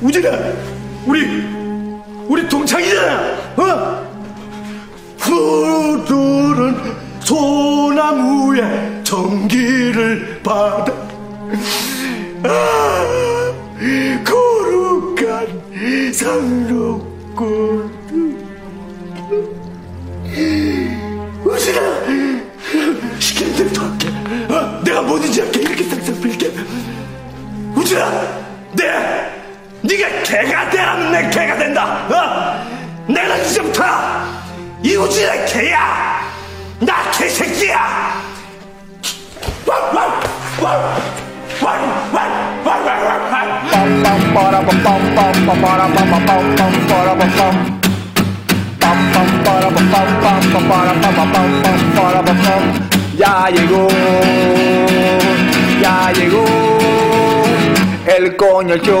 우진아, 우리 우리 동창이잖아. 어? 푸르른 소나무에 전기를 받아 아, 거룩한 상록꽃 우진아 시키는 대로 다 할게 어? 내가 뭐든지 할게 이렇게 싹싹 빌게 우진아 내 네가 개가 되라면 내 개가 된다. 어? 내가 이제부터 이우진의 개야. 나 개새끼야. Ya llegó, ya llegó el show,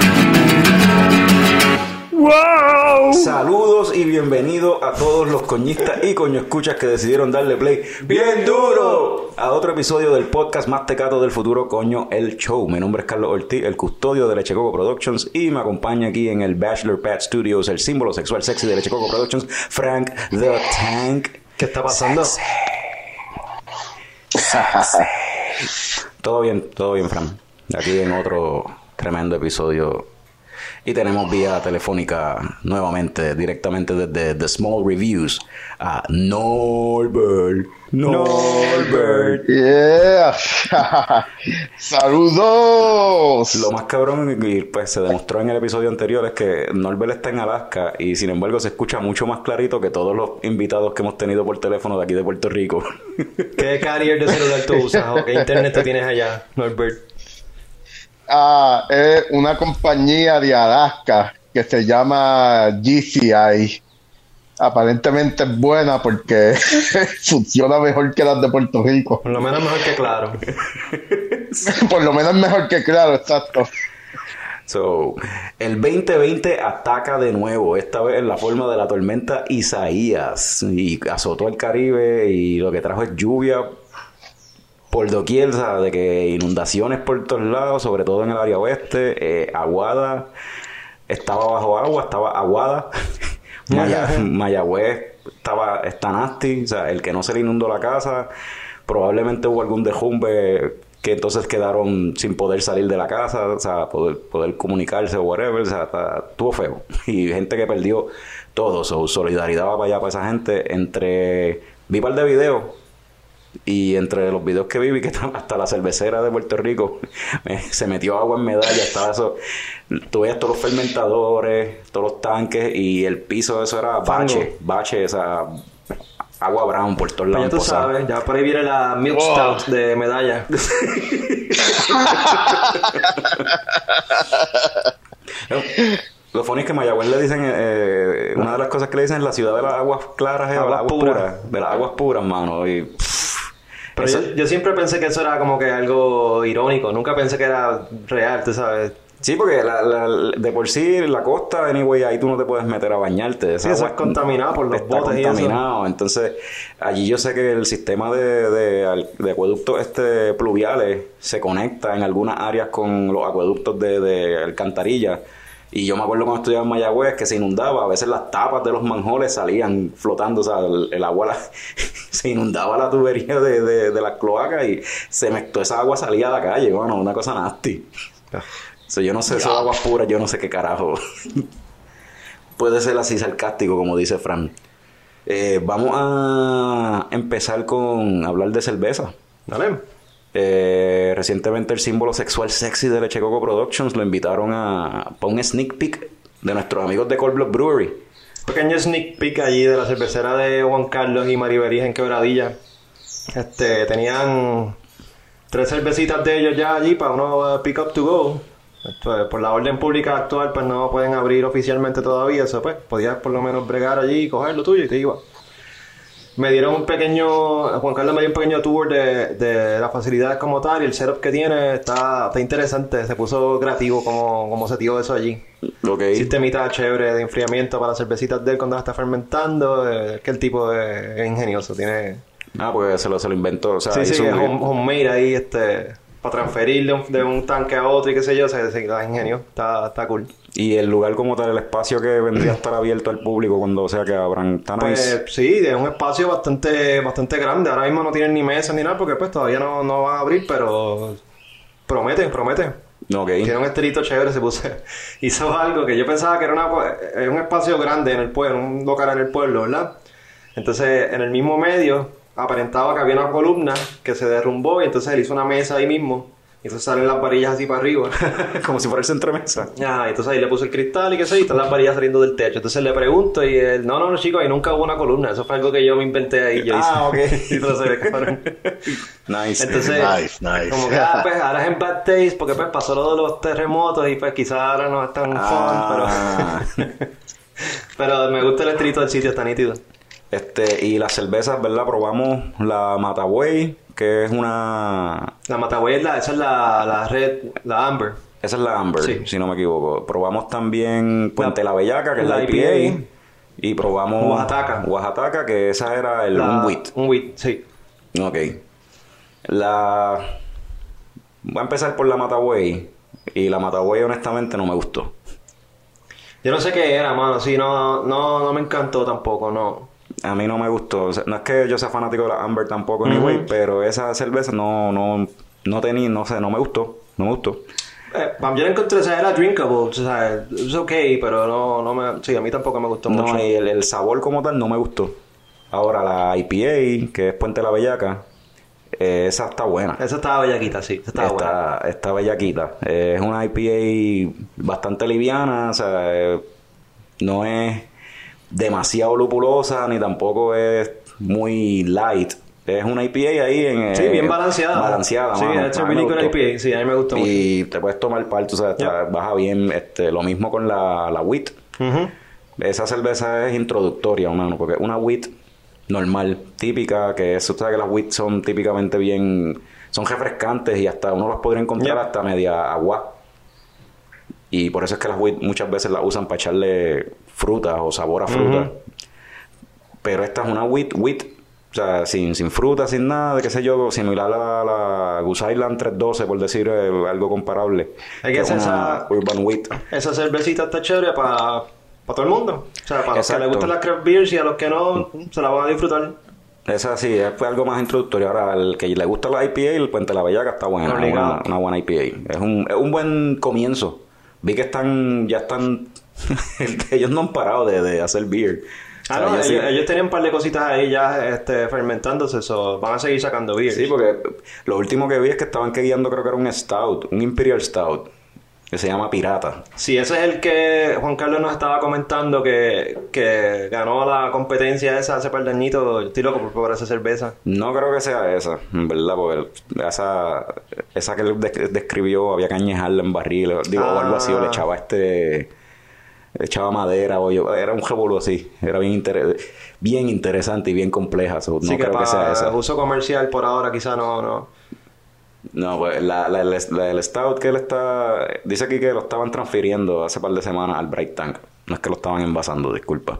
¡Wow! Saludos y bienvenidos a todos los coñistas y coño escuchas que decidieron darle play bien duro a otro episodio del podcast más tecato del futuro, coño, el show. Mi nombre es Carlos Ortiz, el custodio de Lechecoco Productions y me acompaña aquí en el Bachelor Pad Studios, el símbolo sexual sexy de Lechecoco Productions, Frank the Tank. ¿Qué está pasando? Todo bien, todo bien, Fran. Aquí en otro tremendo episodio. Y tenemos vía telefónica nuevamente, directamente desde The Small Reviews, a Norbert. Norbert. Yeah. Saludos. Lo más cabrón, y pues se demostró en el episodio anterior, es que Norbert está en Alaska y sin embargo se escucha mucho más clarito que todos los invitados que hemos tenido por teléfono de aquí de Puerto Rico. ¿Qué carrier de celular tú usas o qué internet tú tienes allá, Norbert? Ah, es una compañía de Alaska que se llama GCI. Aparentemente es buena porque funciona mejor que las de Puerto Rico. Por lo menos mejor que claro. Por lo menos mejor que claro, exacto. So, el 2020 ataca de nuevo, esta vez en la forma de la tormenta Isaías, y azotó el Caribe y lo que trajo es lluvia por doquier, sea, de que inundaciones por todos lados, sobre todo en el área oeste, eh, Aguada estaba bajo agua, estaba Aguada, Maya- Mayagüez estaba, está nasty, o sea, el que no se le inundó la casa, probablemente hubo algún derrumbe que entonces quedaron sin poder salir de la casa, o sea, poder, poder comunicarse o whatever, o sea, está- estuvo feo. Y gente que perdió todo, so, solidaridad va para allá para esa gente. Entre, vi par de videos y entre los videos que vi, vi que hasta la cervecera de Puerto Rico me- se metió agua en medalla, estaba eso, tú veías todos los fermentadores, todos los tanques y el piso eso era bache, bache, esa agua brown por todos Pues lados. ya tú posada. sabes, ya por ahí viene la Milk Wow. Stout de medalla. Lo funny es que Mayagüez le dicen, eh, una de las cosas que le dicen es la ciudad de las aguas claras, es, de Aguas las aguas puras. puras, de las aguas puras, mano. Y, pff, Pero eso- yo, yo siempre pensé que eso era como que algo irónico. Nunca pensé que era real, tú sabes. Sí, porque la- la- de por sí la costa, anyway, ahí tú no te puedes meter a bañarte. Sí, eso es contaminado por los está botes y eso. contaminado. Entonces, allí yo sé que el sistema de, de, de acueductos este, pluviales se conecta en algunas áreas con los acueductos de, de alcantarilla. Y yo me acuerdo cuando estudiaba en Mayagüez que se inundaba, a veces las tapas de los manjoles salían flotando, o sea, el, el agua la- se inundaba la tubería de, de, de las cloacas y se mezcló esa agua salía a la calle, bueno, una cosa nasty. So, yo no sé, eso de aguas puras, yo no sé qué carajo. Puede ser así sarcástico, como dice Fran. Eh, vamos a empezar con hablar de cerveza. ¿Vale? Eh, recientemente el símbolo sexual sexy de Leche Coco Productions lo invitaron a, para un sneak peek de nuestros amigos de Cold Blood Brewery. Pequeño sneak peek allí de la cervecera de Juan Carlos y Mariberis en Quebradilla. Este, tenían tres cervecitas de ellos ya allí para uno eh, pick up to go. Por la orden pública actual, pues no pueden abrir oficialmente todavía. Eso, pues, podías por lo menos bregar allí, coger lo tuyo y te iba. Me dieron un pequeño, Juan Carlos me dio un pequeño tour de, de la facilidad como tal y el setup que tiene está, está interesante. Se puso creativo como, como se tiró eso allí. Ok. Sistemita chévere de enfriamiento para las cervecitas de él cuando la está fermentando. eh, Es que el tipo es, es ingenioso, tiene... Ah, pues se lo, se lo inventó. O sea, Sí, sí, hizo es un- home- homemade ahí, este... Para transferir de un, de un tanque a otro y qué sé yo, se, se da ingenio. Está, está cool. Y el lugar como tal, el espacio que vendría a estar abierto al público cuando sea que abran. Está nice. Pues sí, es un espacio bastante bastante grande. Ahora mismo no tienen ni mesa ni nada porque pues todavía no, no van a abrir, pero promete, promete. ok. Tiene un estilito chévere, se puso. Hizo algo que yo pensaba que era una, un espacio grande en el pueblo, un local en el pueblo, ¿verdad? Entonces, en el mismo medio, aparentaba que había una columna que se derrumbó y entonces él hizo una mesa ahí mismo. Y entonces salen las varillas así para arriba. como si fuera el centromesa. Ah, entonces ahí le puso el cristal y qué sé, y están las varillas saliendo del techo. Entonces le pregunto y él, no, no, no, chicos, ahí nunca hubo una columna. Eso fue algo que yo me inventé ahí. Yo Ah, hice. ok. y entonces cabrón. Nice. Entonces, Nice, nice. como que, ah, pues ahora es en bad taste porque pues pasó lo de los terremotos y pues quizás ahora no es tan Ah. fun, pero... pero me gusta el estilito del sitio, está nítido. Este, y las cervezas, ¿verdad? Probamos la Mataway, que es una. La Matagüey, es la- esa es la, la red, la Amber. Esa es la Amber, Sí. si no me equivoco. Probamos también Puente la, Bellaca, que es la, la IPA. IPA. Y probamos Oaxaca. Oaxaca, que esa era el La- un wheat. Un wheat, sí. Ok. La. Voy a empezar por la Mataway. Y la Mataway, honestamente, no me gustó. Yo no sé qué era, mano, sí, no, no, no me encantó tampoco, no. A mí no me gustó. O sea, no es que yo sea fanático de la Amber tampoco, anyway, pero esa cerveza no, no, no tenía, no sé, no me gustó. No me gustó. Eh, yo la encontré, o sea, era drinkable, o sea, es ok, pero no, no me, sí, a mí tampoco me gustó mucho. No, y el, el sabor como tal no me gustó. Ahora, la IPA, que es Puente la Bellaca, eh, esa está buena. Esa estaba bellaquita, sí, esa estaba buena. Está, está bellaquita. Eh, es una IPA bastante liviana, o sea, eh, no es demasiado lupulosa ni tampoco es muy light. Es una IPA ahí en... Sí, eh, bien balanceada. Balanceada, Sí, mano. good gustó. IPA, sí, a mí me mucho. Y te puedes tomar parte, o sea, está- baja bien. Este, lo mismo con la, la wheat. Esa cerveza es introductoria, mano, porque una wheat normal, típica, que eso, sabes que las wheat son típicamente bien, son refrescantes y hasta uno las podría encontrar hasta media agua. Y por eso es que las wheat muchas veces las usan para echarle frutas o sabor a fruta. Pero esta es una wheat, wheat, o sea, sin, sin fruta, sin nada, de qué sé yo, similar a la, la Goose Island 312, por decir eh, algo comparable. Hay que es esa- Urban Wheat. Esa cervecita está chévere para todo el mundo. O sea, para los que les gustan las craft beers y a los que no, se la van a disfrutar. Esa sí, es fue algo más introductorio. Ahora, al que le gusta la IPA, el Puente de la Bellaca está buena. Una, una buena IPA. Es un, es un buen comienzo. Vi que están, ya están, ellos no han parado de, de hacer beer. O Ah, sea, no, ellos sí- ellos tenían un par de cositas ahí ya este, fermentándose, van a seguir sacando beers. Sí, porque lo último que vi es que estaban que guiando, creo que era un Stout, un Imperial Stout, que se llama Pirata. Sí, ese es el que Juan Carlos nos estaba comentando que, que ganó la competencia esa hace par de añitos. Estoy loco por probar esa cerveza. No creo que sea esa, en verdad, porque esa, esa que él desc- describió había que añejarla en barril, digo, o algo así, o le Ah. echaba este, echaba madera, o yo, era un revolú así, era bien, inter- bien interesante y bien compleja, so, no que creo que sea esa. uso comercial por ahora quizá no... no. No, pues la, la, la- la del Stout que él está, dice aquí que lo estaban transfiriendo hace par de semanas al Bright Tank, no es que lo estaban envasando, disculpa.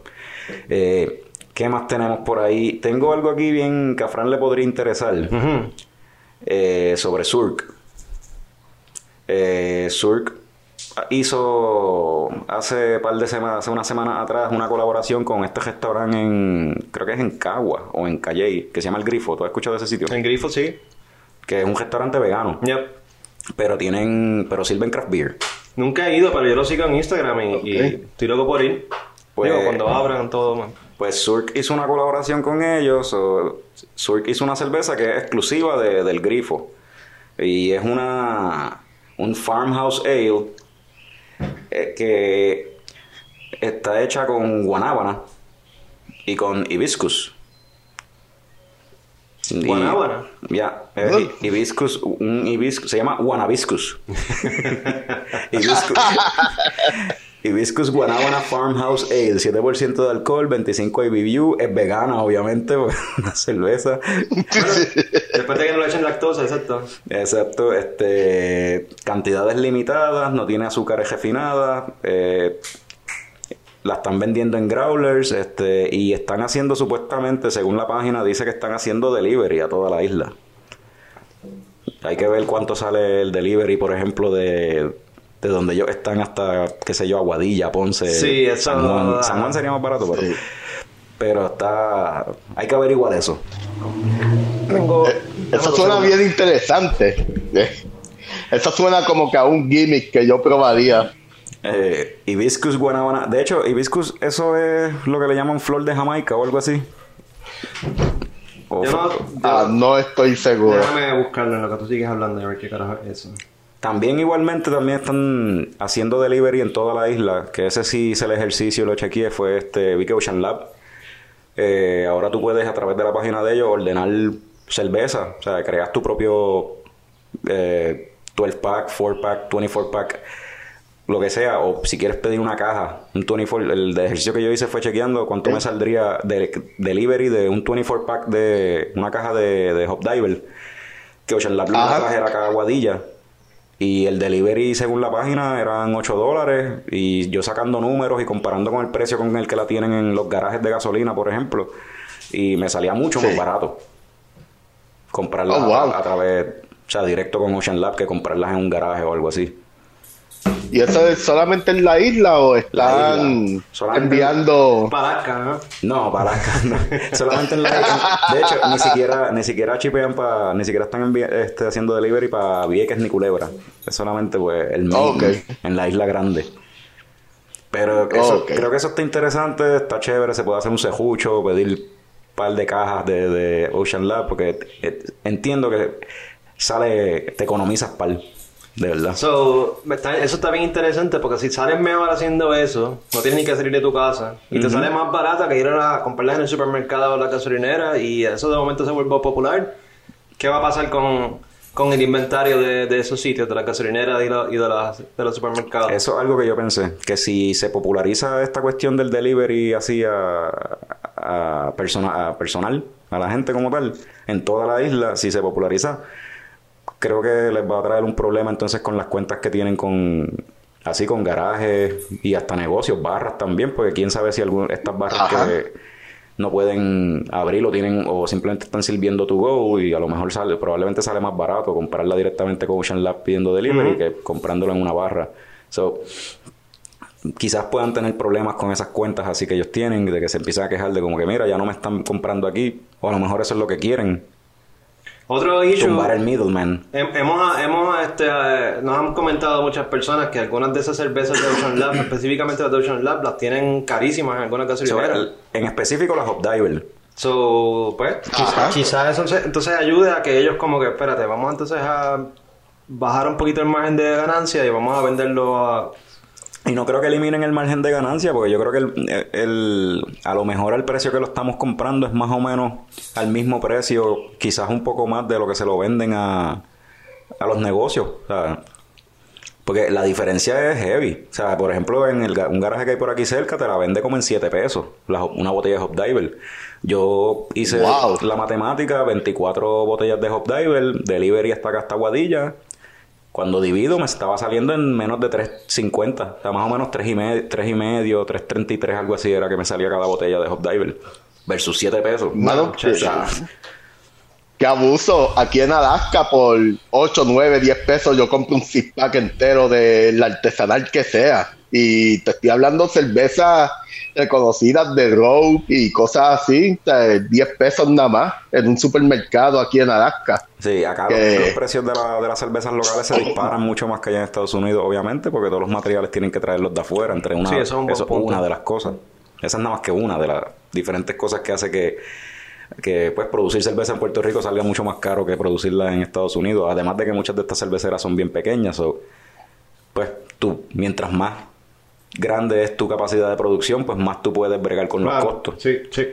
Eh, ¿Qué más tenemos por ahí? Tengo algo aquí bien que a Fran le podría interesar. Eh, sobre Surk. Eh, Surk hizo hace par de semanas, hace una semana atrás, una colaboración con este restaurante en, creo que es en Cagua o en Calley, que se llama El Grifo. ¿Tú has escuchado de ese sitio? En grifo sí. Que es un restaurante vegano, Yep. pero tienen, pero sirven craft beer. Nunca he ido, pero yo lo sigo en Instagram y, estoy loco por ir. Pues- Digo, cuando abran todo, man. Pues Surk hizo una colaboración con ellos. o Surk hizo una cerveza que es exclusiva de- del grifo. Y es una un farmhouse ale eh, que está hecha con guanábana y con hibiscus. Y- Guanábana. Ya, hibiscus, un hibiscus, se llama guanabiscus. hibiscus, hibiscus guanábana farmhouse ale, 7% de alcohol, 25 IBU, es vegana obviamente, una cerveza. Después de que no le echen lactosa, exacto. Exacto, este, cantidades limitadas, no tiene azúcares refinadas, eh, la están vendiendo en growlers, este, y están haciendo supuestamente, según la página, dice que están haciendo delivery a toda la isla. Hay que ver cuánto sale el delivery, por ejemplo, de, de donde ellos están hasta, qué sé yo, Aguadilla, Ponce, Sí, eso- San Juan. San Juan sería más barato, pero, Sí. pero está, hay que averiguar eso. Tengo... Eso suena bien interesante. Eh, Eso suena como que a un gimmick que yo probaría. Eh, hibiscus guanábana. De hecho, hibiscus, eso es lo que le llaman flor de Jamaica o algo así. O Yo no, yo- Ah, no estoy seguro. Déjame buscarlo en lo que tú sigues hablando y a ver qué carajo es eso. También igualmente también están haciendo delivery en toda la isla, que ese sí hice el ejercicio lo chequeé, fue este Vicky Ocean Lab. Eh, ahora tú puedes a través de la página de ellos ordenar cerveza, o sea, creas tu propio eh, 12 pack, 4 pack, 24 pack, lo que sea, o si quieres pedir una caja, un 24, el ejercicio que yo hice fue chequeando cuánto me saldría de delivery de un 24 pack de una caja de, de Hop Diver, que Ocean Lab lo Ajá. trajera acá a Aguadilla. Y el delivery, según la página, eran 8 dólares. Y yo sacando números y comparando con el precio con el que la tienen en los garajes de gasolina, por ejemplo. Y me salía mucho Sí. más barato. Comprarlas Oh, wow. a, a través, o sea, directo con Ocean Lab que comprarlas en un garaje o algo así. ¿Y eso es solamente en la isla o La están isla. Enviando? Palasca, ¿no? No, no. Solamente en la en- De hecho, ni siquiera, ni siquiera chipean para, ni siquiera están este, haciendo delivery para Vieques ni Culebra. Es solamente pues el main en la isla grande. Pero eso, creo que eso está interesante, está chévere, se puede hacer un cejucho, pedir un par de cajas de, de Ocean Lab, porque eh, entiendo que sale, te economizas par, de verdad. So, está- eso está bien interesante porque si sales mejor haciendo eso, no tienes ni que salir de tu casa y te sale más barata que ir a comprarlas en el supermercado o la gasolinera y eso de momento se vuelve popular. ¿Qué va a pasar con, con el inventario de, de esos sitios, de las gasolineras y, la- y de, las- de los supermercados? Eso es algo que yo pensé, que si se populariza esta cuestión del delivery así a, a, persona, a personal, a la gente como tal, en toda la isla, si se populariza, creo que les va a traer un problema entonces con las cuentas que tienen con así con garajes y hasta negocios, barras también, porque quién sabe si algún, estas barras Ajá. que no pueden abrir o tienen o simplemente están sirviendo to go y a lo mejor sale probablemente sale más barato comprarla directamente con Ocean Lab pidiendo delivery que comprándola en una barra. So, quizás puedan tener problemas con esas cuentas así que ellos tienen, de que se empiezan a quejar de como que mira, ya no me están comprando aquí, o a lo mejor eso es lo que quieren, Otro issue... tumbar el middleman. Hem- Hemos, hemos este, eh, nos han comentado muchas personas que algunas de esas cervezas de Ocean Lab, específicamente las de Ocean Lab, las tienen carísimas en algunas So, gasolineras. el- en específico las Hop Diver. So, pues, quizás eso entonces ayude a que ellos como que, espérate, vamos entonces a bajar un poquito el margen de ganancia y vamos a venderlo a... Y no creo que eliminen el margen de ganancia, porque yo creo que el, el- a lo mejor el precio que lo estamos comprando es más o menos al mismo precio, quizás un poco más de lo que se lo venden a, a los negocios. O sea, porque la diferencia es heavy. O sea, por ejemplo, en el, un garaje que hay por aquí cerca te la vende como en 7 pesos, la una botella de Hop Diver. Yo hice Wow. la matemática, 24 botellas de Hop Diver, delivery hasta acá hasta Guadilla. Cuando divido me estaba saliendo en menos de 3.50. O sea, más o menos 3 y, medio, 3 y medio, 3.33, algo así era que me salía cada botella de Hop Diver. Versus 7 pesos. Mano, Qué abuso. Aquí en Alaska por 8, 9, 10 pesos yo compro un six pack entero del artesanal que sea. Y te estoy hablando cervezas reconocidas de Rogue y cosas así. o sea, 10 pesos nada más en un supermercado aquí en Alaska. Sí, acá Que- los, los precios de, la- de las cervezas locales se disparan mucho más que allá en Estados Unidos, obviamente, porque todos los materiales tienen que traerlos de afuera. Entre una, Sí, eso es un eso una de las cosas. Esa es nada más que una de las diferentes cosas que hace que, que pues, producir cerveza en Puerto Rico salga mucho más caro que producirla en Estados Unidos. Además de que muchas de estas cerveceras son bien pequeñas. so, pues tú, mientras más grande es tu capacidad de producción, pues más tú puedes bregar con los costos. Sí, sí.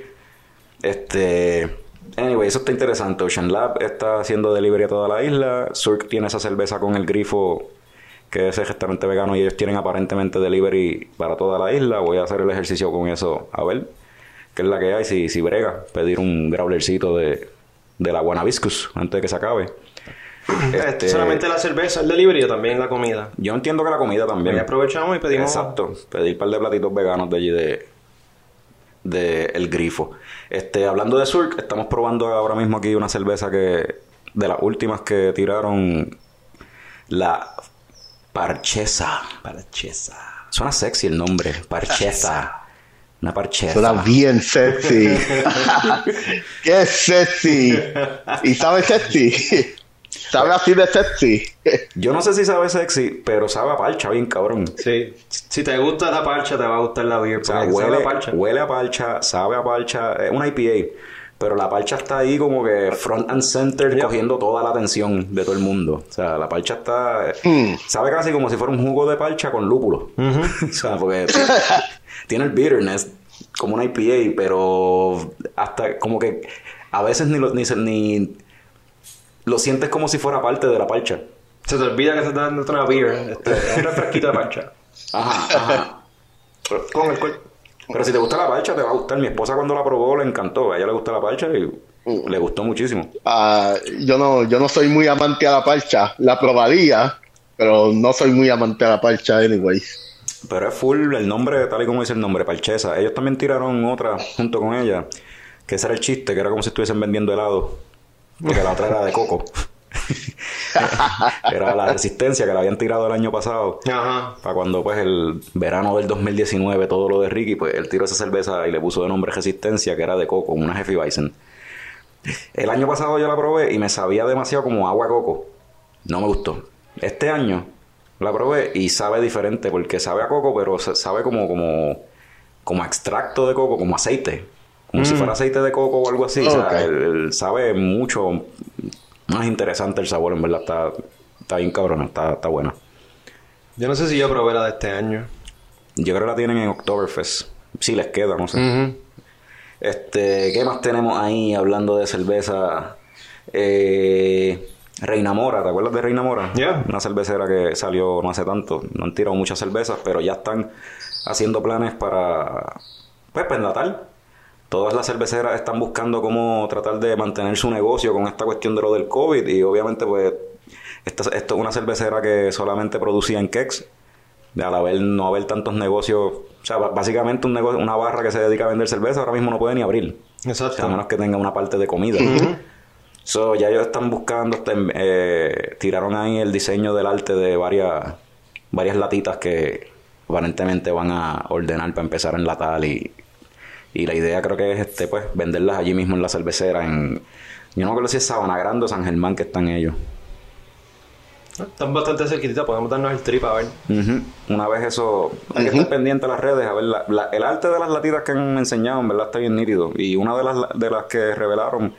Este. Anyway, eso está interesante. Ocean Lab está haciendo delivery a toda la isla. Surk tiene esa cerveza con el grifo, que es el restaurante vegano, y ellos tienen aparentemente delivery para toda la isla. Voy a hacer el ejercicio con eso, a ver qué es la que hay. Si, si brega, pedir un growlercito de, de la Guanabiscus antes de que se acabe. Este, Solamente la cerveza, el delivery o también la comida. Yo entiendo que la comida también. Ahí aprovechamos y pedimos. Exacto. Pedir un par de platitos veganos de allí de, de El Grifo. Este, hablando de Surk, estamos probando ahora mismo aquí una cerveza que de las últimas que tiraron la Parchesa. Parchesa. Suena sexy el nombre, Parchesa. Una parchesa. Suena bien sexy. ¡Qué sexy! ¿Y sabe sexy? ¿Sabe así de sexy? Yo no sé si sabe sexy, pero sabe a parcha bien cabrón. Sí. Si te gusta la parcha, te va a gustar la beer. O sea, porque sabe huele, a parcha. huele a parcha, sabe a parcha, es una IPA, pero la parcha está ahí como que front and center cogiendo toda la atención de todo el mundo. O sea, la parcha está, Hmm. sabe casi como si fuera un jugo de parcha con lúpulo. o sea, porque tiene el bitterness como una IPA, pero hasta como que a veces ni lo, ni, ni lo sientes como si fuera parte de la parcha. Se te olvida que se está dando una beer. Este, un refresquito de parcha. Ajá, ajá. Con el cuerpo. Pero si te gusta la parcha, te va a gustar. Mi esposa cuando la probó le encantó. A ella le gusta la parcha y le gustó muchísimo. Ah, yo no, yo no soy muy amante a la parcha. La probaría, pero no soy muy amante a la parcha, anyway. Pero es full el nombre, tal y como dice el nombre, Parchesa. Ellos también tiraron otra junto con ella, que ese era el chiste, que era como si estuviesen vendiendo helado. Porque la otra era de coco. era la resistencia que la habían tirado el año pasado. Ajá. Para cuando pues el verano del 2019 todo lo de Ricky, pues él tiró esa cerveza y le puso de nombre Resistencia, que era de coco, una Hefeweizen. El año pasado yo la probé y me sabía demasiado como agua coco. No me gustó. Este año la probé y sabe diferente porque sabe a coco, pero sa- sabe como como como a extracto de coco, como aceite. Como si fuera aceite de coco o algo así. O sea, el- el sabe mucho más interesante el sabor, en verdad. Está, está bien cabrona, está, está buena. Yo no sé si yo probé la de este año. Yo creo que la tienen en Oktoberfest. Si les queda, no sé. Este, ¿qué más tenemos ahí hablando de cerveza? Eh, Reina Mora, ¿te acuerdas de Reina Mora? Yeah. Una cervecera que salió no hace tanto. No han tirado muchas cervezas, pero ya están haciendo planes para, pues, para. Todas las cerveceras están buscando cómo tratar de mantener su negocio con esta cuestión de lo del COVID y obviamente pues esta, esto es una cervecera que solamente producía en de al haber, no haber tantos negocios, o sea, básicamente un negocio, una barra que se dedica a vender cerveza ahora mismo no puede ni abrir, Exacto. a menos que tenga una parte de comida. So, ya ellos están buscando, están, eh, tiraron ahí el diseño del arte de varias, varias latitas que aparentemente van a ordenar para empezar a enlatar y, y la idea creo que es este pues venderlas allí mismo en la cervecera en yo no creo si es Sabana Grande o San Germán que están ellos. Están bastante cerquititas, podemos darnos el trip a ver. Una vez eso, hay que estar pendiente a las redes, a ver, la- la- el arte de las latitas que han enseñado, en verdad está bien nítido. Y una de las, de las que revelaron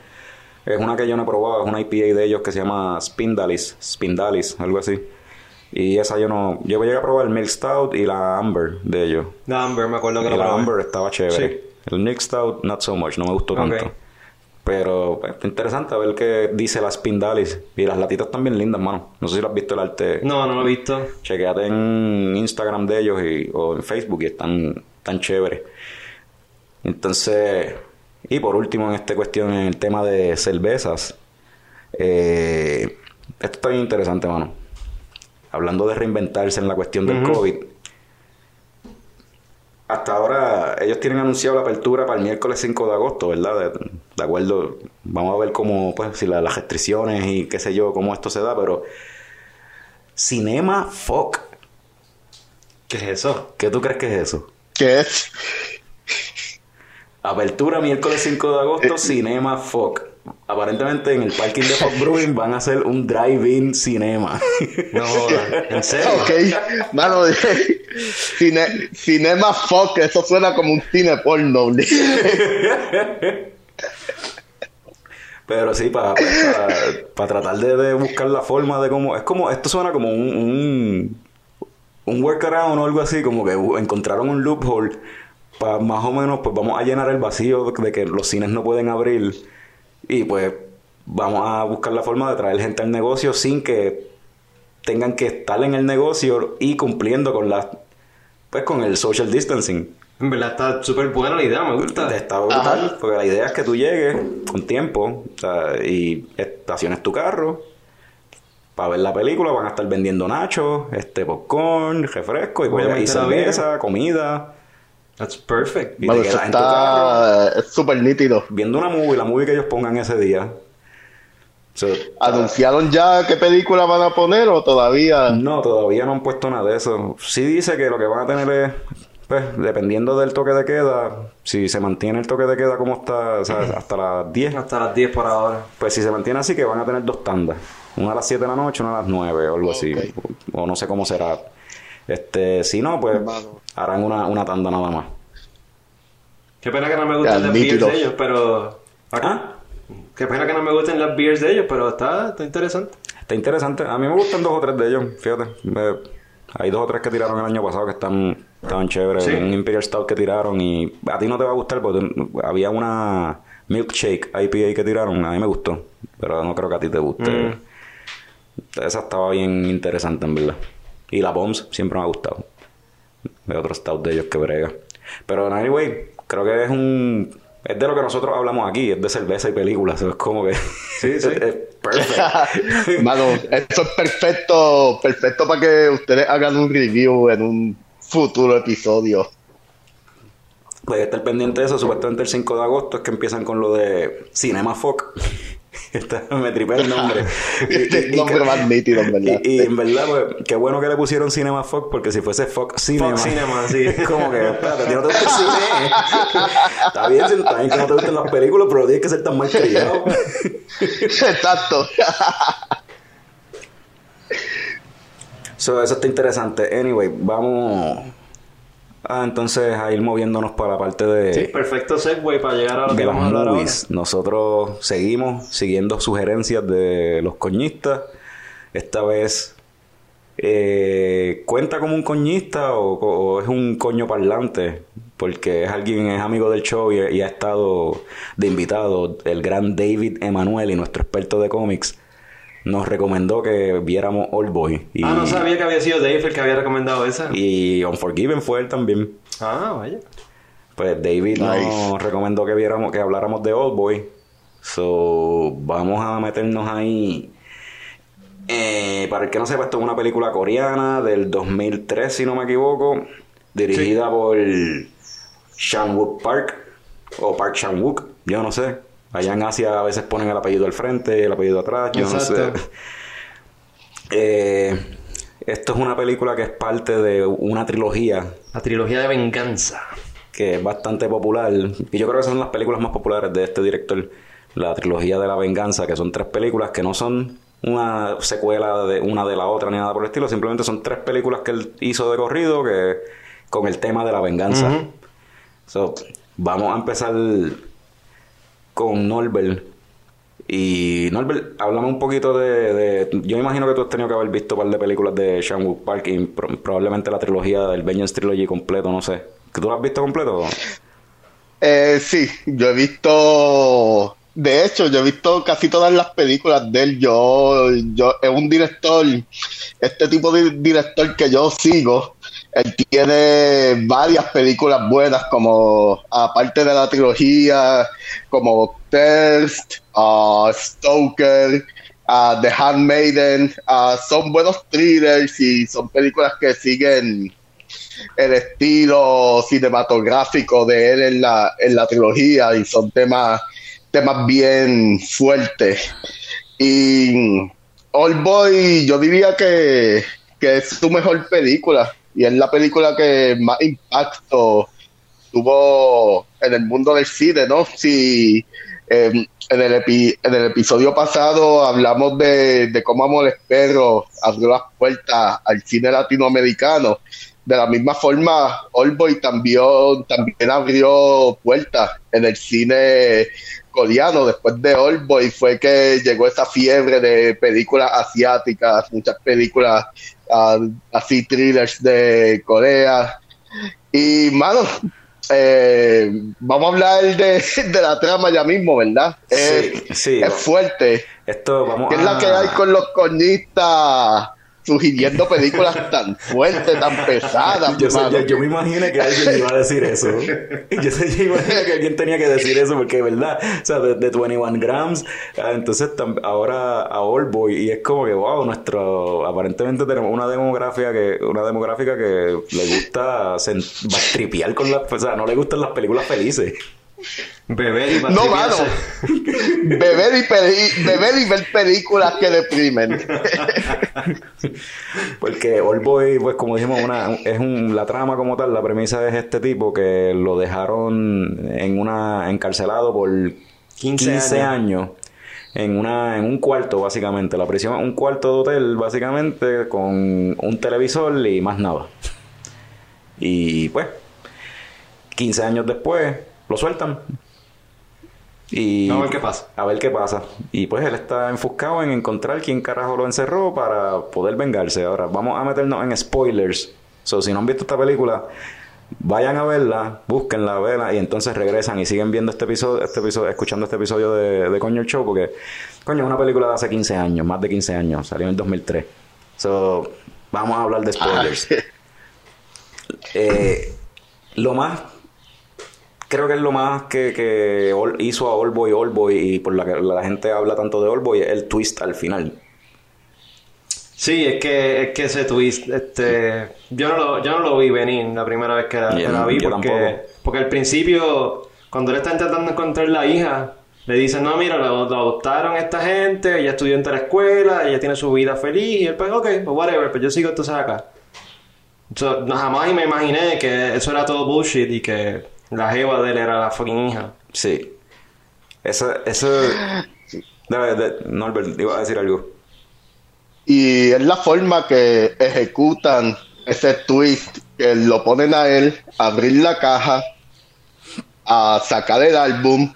es una que yo no he probado, es una IPA de ellos que se llama Spindalis, Spindalis, algo así. Y esa yo no, yo llegué a probar el Milk Stout y la Amber de ellos. La Amber, me acuerdo que Y la la. Amber estaba chévere. Sí. El Milk Stout, not so much, no me gustó tanto. Pero pues, interesante ver qué dice la Spindalis. Y las latitas están bien lindas, mano. No sé si lo has visto el arte. No, no lo he visto. Chequeate en Instagram de ellos y, o en Facebook y están tan chéveres. Entonces, y por último en esta cuestión, en el tema de cervezas, eh, esto está bien interesante, mano. Hablando de reinventarse en la cuestión del COVID. Hasta ahora ellos tienen anunciado la apertura para el miércoles 5 de agosto, ¿verdad? De, de acuerdo, vamos a ver cómo, pues, si la- las restricciones y qué sé yo, cómo esto se da, pero Cinema Foc. ¿Qué es eso? ¿Qué tú crees que es eso? ¿Qué es? Apertura miércoles 5 de agosto, Cinema Foc. Aparentemente en el parking de Foc Brewing van a hacer un drive-in cinema. No, jodas. ¿en serio? Ok, mano, cine, Cinema Fox, eso suena como un cine porno. Pero sí, para, para, tratar de, de buscar la forma de cómo... Es como, esto suena como un, un, un workaround o algo así, como que encontraron un loophole para más o menos, pues vamos a llenar el vacío de que los cines no pueden abrir Y pues vamos a buscar la forma de traer gente al negocio sin que tengan que estar en el negocio y cumpliendo con la pues con el social distancing. En verdad está súper buena la idea, me gusta. Está brutal, porque la idea es que tú llegues con tiempo o sea, y estaciones tu carro para ver la película, van a estar vendiendo nachos, este popcorn, refresco y, Obviamente y cerveza, comida. That's perfect. Y Bueno, eso está es súper nítido. viendo una movie, la movie que ellos pongan ese día. So, ¿Anunciaron ya qué película van a poner o todavía? No, todavía no han puesto nada de eso. Sí dice que lo que van a tener es, pues, dependiendo del toque de queda, si se mantiene el toque de queda como está, o sea, hasta las 10, Hasta las 10 por ahora. pues si se mantiene así, que van a tener dos tandas. Una a las 7 de la noche, una a las 9 o algo así. O, o no sé cómo será. Este, si no, pues. Harán una, una tanda nada más. Qué pena que no me gusten las beers de ellos, pero... ¿Ah? Qué pena que no me gusten las beers de ellos, pero está, está interesante. Está interesante. A mí me gustan dos o tres de ellos, fíjate. Me- hay dos o tres que tiraron el año pasado que están estaban chéveres. Sí. Un Imperial Stout que tiraron y a ti no te va a gustar porque había una Milkshake IPA que tiraron. A mí me gustó, pero no creo que a ti te guste. Mm. Esa estaba bien interesante, en verdad. Y la Bombs siempre me ha gustado. De otro stout de ellos que brega. Pero, anyway, creo que es un... Es de lo que nosotros hablamos aquí, es de cerveza y películas. Es como que... Sí, sí. es perfecto. Mano, eso es perfecto, perfecto para que ustedes hagan un review en un futuro episodio. Puede estar pendiente de eso. Supuestamente el 5 de agosto es que empiezan con lo de Cinema Foc. Está- me tripé el nombre. Este nombre más nítido, en verdad. Y, y en verdad, pues, qué bueno que le pusieron Cinema Foc, porque si fuese Fox Cinema. Fox Cinema, sí. es como que, espérate, a ti no te gusta el cine. está bien, está bien que no te gusten las películas, pero tienes que ser tan mal criado. Exacto. So, eso está interesante. Anyway, vamos a entonces a ir moviéndonos para la parte de. Sí, perfecto segue para llegar a lo que vamos a hablar ahora. Nosotros seguimos siguiendo sugerencias de los coñistas. Esta vez, eh, ¿cuenta como un coñista o, o es un coño parlante? Porque es alguien, es amigo del show y, y ha estado de invitado. El gran David Emanuel y nuestro experto de cómics nos recomendó que viéramos Old Boy. Y, Ah, no sabía que había sido Dave el que había recomendado esa. y Unforgiven fue él también. Ah, vaya. Pues David Nice. nos recomendó que viéramos, que habláramos de Old Boy. So, vamos a meternos ahí. Eh, para el que no sepa, esto es una película coreana del 2003, si no me equivoco, dirigida por Chan-wook Park o Park Chan-wook, yo no sé. Allá en Asia a veces ponen el apellido al frente y el apellido atrás, yo no sé. Exacto. Eh, esto es una película que es parte de una trilogía La trilogía de venganza. que es bastante popular. Y yo creo que son las películas más populares de este director. La trilogía de la venganza, que son tres películas que no son una secuela de una de la otra ni nada por el estilo. Simplemente son tres películas que él hizo de corrido que con el tema de la venganza. So, vamos a empezar con Norbert. Y Norbert, háblame un poquito de, de- Yo me imagino que tú has tenido que haber visto un par de películas de Sean Park y pro- probablemente la trilogía del Vengeance Trilogy completo, no sé. ¿Que ¿Tú lo has visto completo? Eh, sí, yo he visto, de hecho, yo he visto casi todas las películas de él. Yo, yo es un director, este tipo de director que yo sigo. Él tiene varias películas buenas, como aparte de la trilogía, como Thirst, uh, Stoker, uh, The Handmaiden. uh, son buenos thrillers y son películas que siguen el estilo cinematográfico de él en la, en la trilogía y son temas, temas bien fuertes. Y Old Boy yo diría que, que es su mejor película y es la película que más impacto tuvo en el mundo del cine, ¿no? Si eh, en, el el episodio pasado hablamos de, cómo Amores Perro abrió las puertas al cine latinoamericano. De la misma forma, Oldboy también, también abrió puertas en el cine coreano. Después de Oldboy fue que llegó esa fiebre de películas asiáticas, muchas películas ah, así thrillers de Corea. Y, mano, eh, vamos a hablar de, de la trama ya mismo, ¿verdad? Sí, es, sí. es fuerte. Esto, vamos ¿Qué es la que hay con los coñistas sugiriendo películas tan fuertes, tan pesadas? Yo, sé- mano? yo, yo me imaginé que alguien iba a decir eso. Yo, sé, yo imaginé que alguien tenía que decir eso porque, ¿verdad? O sea, de, de 21 grams, ah, entonces ahora a Old Boy y es como que, wow, nuestro, aparentemente tenemos una demográfica que, una demográfica que le gusta va a tripear con las, o sea, no le gustan las películas felices. Beber y No, mano. beber, y peli- beber y ver películas que deprimen. Porque Old Boy, pues como dijimos, una, es un, la trama como tal, la premisa es este tipo que lo dejaron en una, encarcelado por 15 15, años. años. En, una, en un cuarto, básicamente. La prisión un cuarto de hotel, básicamente, con un televisor y más nada. Y pues, 15 años después, lo sueltan. Y a ver qué pasa. a ver qué pasa. Y pues él está enfocado en encontrar quién carajo lo encerró para poder vengarse. Ahora, vamos a meternos en spoilers. So, si no han visto esta película, vayan a verla, búsquenla, verla y entonces regresan y siguen viendo este episodio, este episodio, escuchando este episodio de, de Coño el Show, porque coño, es una película de hace 15 años, más de 15 años, salió en el 2003. So, vamos a hablar de spoilers. Eh, lo más creo que es lo más que, que hizo a All Boy All Boy y por la que la gente habla tanto de All Boy es el twist al final. Sí, es que, es que ese twist, este, yo no lo, yo no lo vi venir la primera vez que la, que Yo- la vi porque, porque al principio, cuando él está intentando encontrar la hija, le dicen, no, mira, lo, lo adoptaron esta gente, ella estudió en la escuela, ella tiene su vida feliz, y él pues, ok, pues whatever, pues yo sigo entonces acá. So, no, jamás me imaginé que eso era todo bullshit y que la jeva de él era la fucking hija. Sí. Eso, eso... Dale, de- Norbert, iba a decir algo. Y es la forma que ejecutan ese twist, que lo ponen a él, a abrir la caja, a sacar el álbum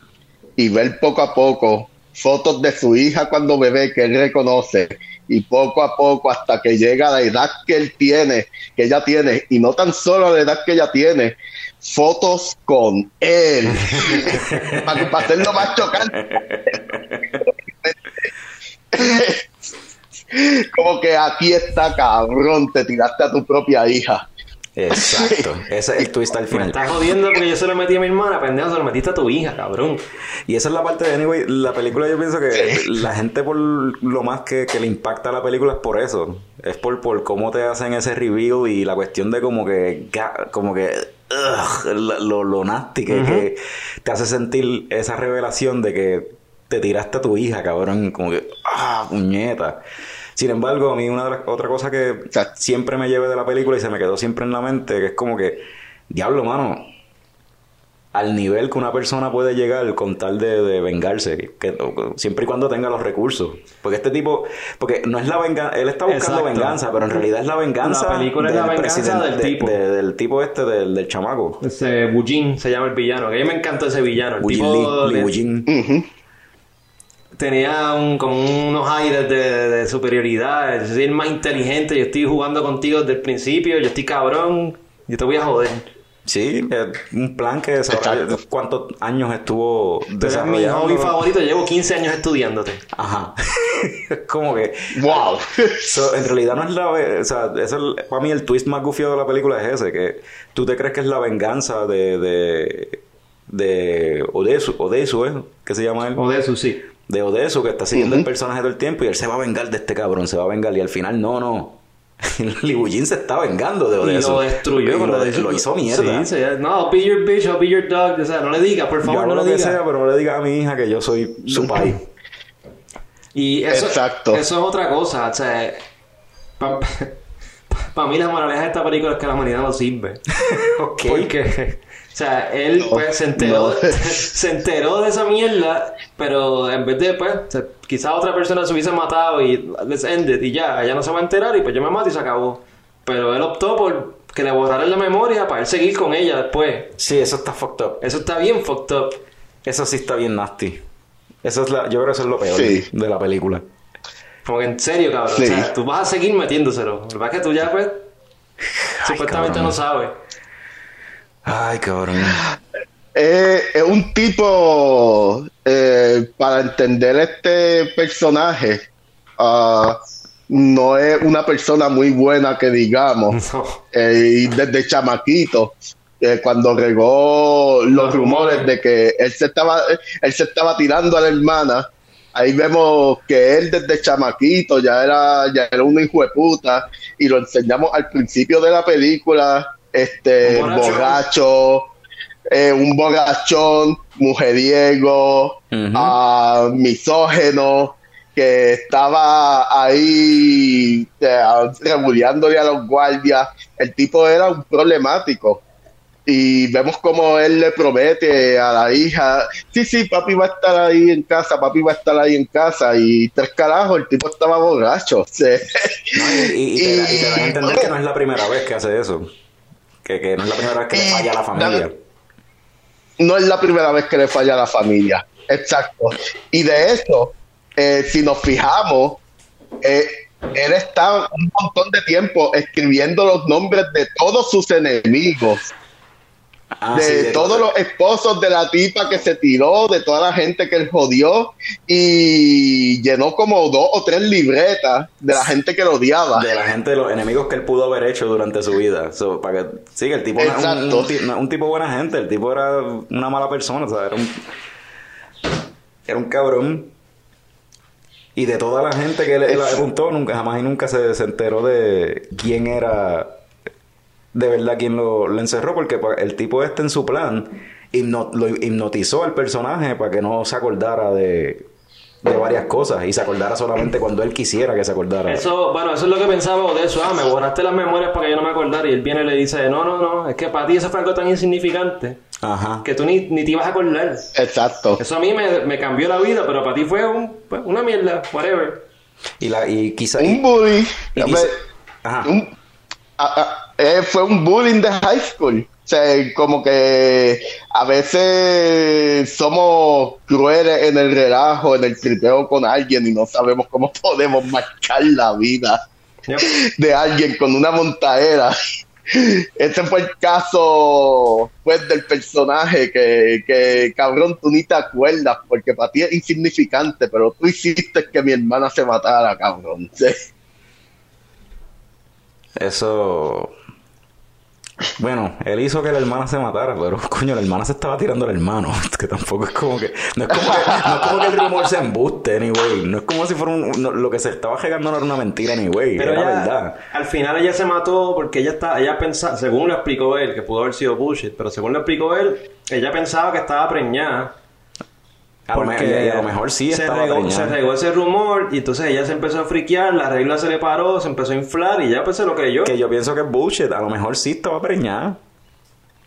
y ver poco a poco fotos de su hija cuando bebé que él reconoce y poco a poco hasta que llega a la edad que él tiene, que ella tiene, y no tan solo la edad que ella tiene, fotos con él, para, para hacerlo más chocante. Como que aquí está cabrón, te tiraste a tu propia hija. Exacto. Ese es el twist al Me final. estás jodiendo porque yo se lo metí a mi hermana, pendejo, se lo metiste a tu hija, cabrón. Y esa es la parte de Anyway. La película yo pienso que la gente por lo más que, que le impacta a la película es por eso. Es por, por cómo te hacen ese review y la cuestión de como que... Como que... ugh, lo, lo nasty que, que te hace sentir esa revelación de que te tiraste a tu hija, cabrón. Como que... ¡Ah, puñeta! Sin embargo, a mí una de las- otra cosa que siempre me llevé de la película y se me quedó siempre en la mente, que es como que... Diablo, mano al nivel que una persona puede llegar con tal de, de vengarse, que, siempre y cuando tenga los recursos. Porque este tipo, porque no es la venganza, él está buscando Exacto. venganza, pero en realidad es la venganza, La película es la venganza presidente- del de- tipo. de- del tipo este, del, del chamaco. Ese Wujin se llama el villano. Que a mí me encanta ese villano. El Wu tipo Lee, tenía un, como unos aires de, de superioridad. Soy el más inteligente. Yo estoy jugando contigo desde el principio. Yo estoy cabrón. Yo te voy a joder. Sí, es un plan que desarrolló, cuántos años estuvo Tú eres mi desarrollando. hobby favorito. Llevo 15 años estudiándote. Ajá. es como que Wow. So, en realidad no es la... O sea, eso es- para mí el twist más gufio de la película es ese, que tú te crees que es la venganza de... de de Odesu, Odesu, ¿eh? ¿Qué se llama él? O de eso, sí. De Odesu, que está siguiendo Ujú. el personaje todo el tiempo y él se va a vengar de este cabrón, se va a vengar y al final no, no. Libujin se está vengando de Y Odesu. lo destruyó. Y lo, hizo mierda. Sí, sí. No, I'll be your bitch, I'll be your dog. O sea, no le digas, por Yo favor, hago no lo le que digas. sea, pero no le digas a mi hija que yo soy su país. Y eso, Exacto. eso es otra cosa. O sea, para mí la moraleja de esta película es que la humanidad no sirve. ok. Porque, o sea, él No, pues se enteró, no. se enteró de esa mierda, pero en vez de, pues, quizás otra persona se hubiese matado y let's end it y ya, ella no se va a enterar y pues yo me mato y se acabó. Pero él optó por que le borraran la memoria para él seguir con ella después. Sí, eso está fucked up. Eso está bien fucked up. Eso sí está bien nasty. Eso es la, yo creo que eso es lo peor Sí. de la película. Como que en serio, cabrón. Sí. O sea, tú vas a seguir metiéndoselo. Lo que pasa es que tú ya, pues, supuestamente cabrón. no sabes. Ay, cabrón. Eh, es un tipo, eh, para entender este personaje, ah, no es una persona muy buena que digamos. No. Eh, y desde chamaquito, eh, cuando regó los rumores. de que él se estaba, él se estaba tirando a la hermana, ahí vemos que él desde chamaquito ya era, ya era un hijo de puta, y lo enseñamos al principio de la película, este Un borracho. borracho, eh, un borrachón, mujeriego, ah, misógeno, que estaba ahí rebuliándole a los guardias. El tipo era un problemático. Y vemos como él le promete a la hija, sí, sí, papi va a estar ahí en casa, papi va a estar ahí en casa. Y tres carajos, el tipo estaba borracho. Sí. No, y, y- y te, da- y te dan a entender que no es la primera vez que hace eso. Que, que no es la primera vez que le falla a la familia. no es la primera vez que le falla a la familia. Exacto. Y de eso, eh, si nos fijamos, eh, él está un montón de tiempo escribiendo los nombres de todos sus enemigos, Ah, de, sí, de todos los esposos de la tipa que se tiró, de toda la gente que él jodió, y llenó como dos o tres libretas de la gente que lo odiaba. de la gente, de los enemigos que él pudo haber hecho durante su vida. So, para que, sí, que el tipo es un, tipo buena gente, el tipo era una mala persona, o sea, era un, era un cabrón. Y de toda la gente que él, él apuntó, nunca, jamás y nunca se, se enteró de quién era de verdad quien lo, lo encerró, porque pa- el tipo este en su plan hipno- lo hipnotizó al personaje para que no se acordara de, de varias cosas y se acordara solamente cuando él quisiera que se acordara. Eso, bueno, eso es lo que pensaba de eso. Ah, me borraste las memorias para que yo no me acordara. Y él viene y le dice, no, no, no, es que para ti eso fue algo tan insignificante Ajá. que tú ni, ni te ibas a acordar. Exacto. Eso a mí me, me cambió la vida, pero para ti fue un, pues, una mierda, whatever. Y, la, y quizá... Un y- bully. y quizá- ajá. un- a- a- eh, fue un bullying de high school. O sea, como que a veces somos crueles en el relajo, en el tripeo con alguien y no sabemos cómo podemos marcar la vida Yep. de alguien con una montaera. Ese fue el caso pues del personaje que, que cabrón tú ni te acuerdas porque para ti es insignificante, pero tú hiciste que mi hermana se matara, cabrón. Sí. Eso... Bueno, él hizo que la hermana se matara, pero coño, la hermana se estaba tirando al hermano. Que tampoco es como que. No es como que, no es como que el rumor se embuste, anyway. No es como si fuera un. no- lo que se estaba llegando no era una mentira, anyway. Pero era ella, verdad. al final ella se mató porque ella está, ella pensaba, según lo explicó él, que pudo haber sido bullshit, pero según lo explicó él, ella pensaba que estaba preñada. A lo, me- y a lo mejor sí se estaba regó, preñada. se regó ese rumor y entonces ella se empezó a friquear, la regla se le paró, se empezó a inflar y ya pues se lo creyó. Que yo pienso que es bullshit. A lo mejor sí estaba preñada.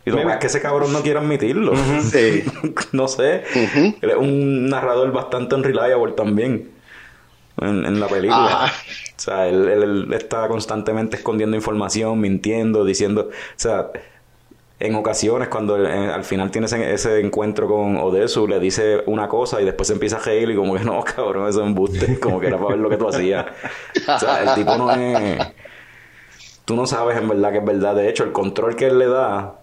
Y lo que es que ese cabrón no quiere admitirlo. Sí. no sé. Él es un narrador bastante unreliable también. En, en la película. Ajá. O sea, él, él- él está constantemente escondiendo información, mintiendo, diciendo. O sea, en ocasiones, cuando eh, al final tiene ese, encuentro con Odesu, le dice una cosa y después se empieza a reír y como que no, cabrón, eso es embuste. Como que era para ver lo que tú hacías. O sea, el tipo no es. Tú no sabes en verdad que es verdad. De hecho, el control que él le da.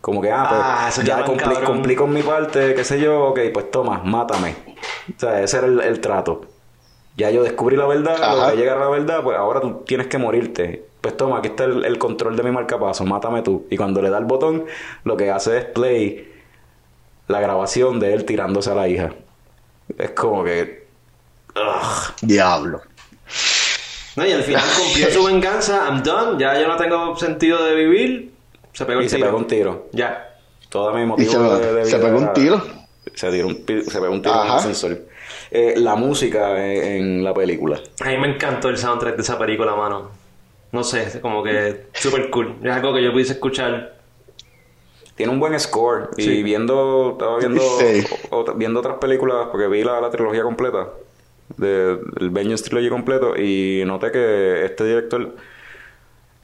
Como que, ah, pues, Ah, eso ya cumplí, con mi parte, qué sé yo, ok, pues toma, mátame. O sea, ese era el, el trato. Ya yo descubrí la verdad, lo que llega a la verdad, pues ahora tú tienes que morirte. Pues toma, aquí está el, el control de mi marcapaso, mátame tú. Y cuando le da el botón, lo que hace es play la grabación de él tirándose a la hija. Es como que... ugh. Diablo. No, y al final cumplió su venganza, I'm done, ya yo no tengo sentido de vivir, se pegó el Y se tiro. pegó un tiro. Ya. Todo mi Y motivo se, de, de se pegó un tiro. Se, tiró un se pegó un tiro en el Ajá. ascensor. Eh, la música en, en la película. A mí me encantó el soundtrack de esa película, mano. No sé, es como que super cool. Es algo que yo pudiese escuchar. Tiene un buen score. Y Sí. viendo, estaba viendo, Sí. o- o- viendo otras películas, porque vi la, la trilogía completa, de, el Vengeance Trilogy completo, y noté que este director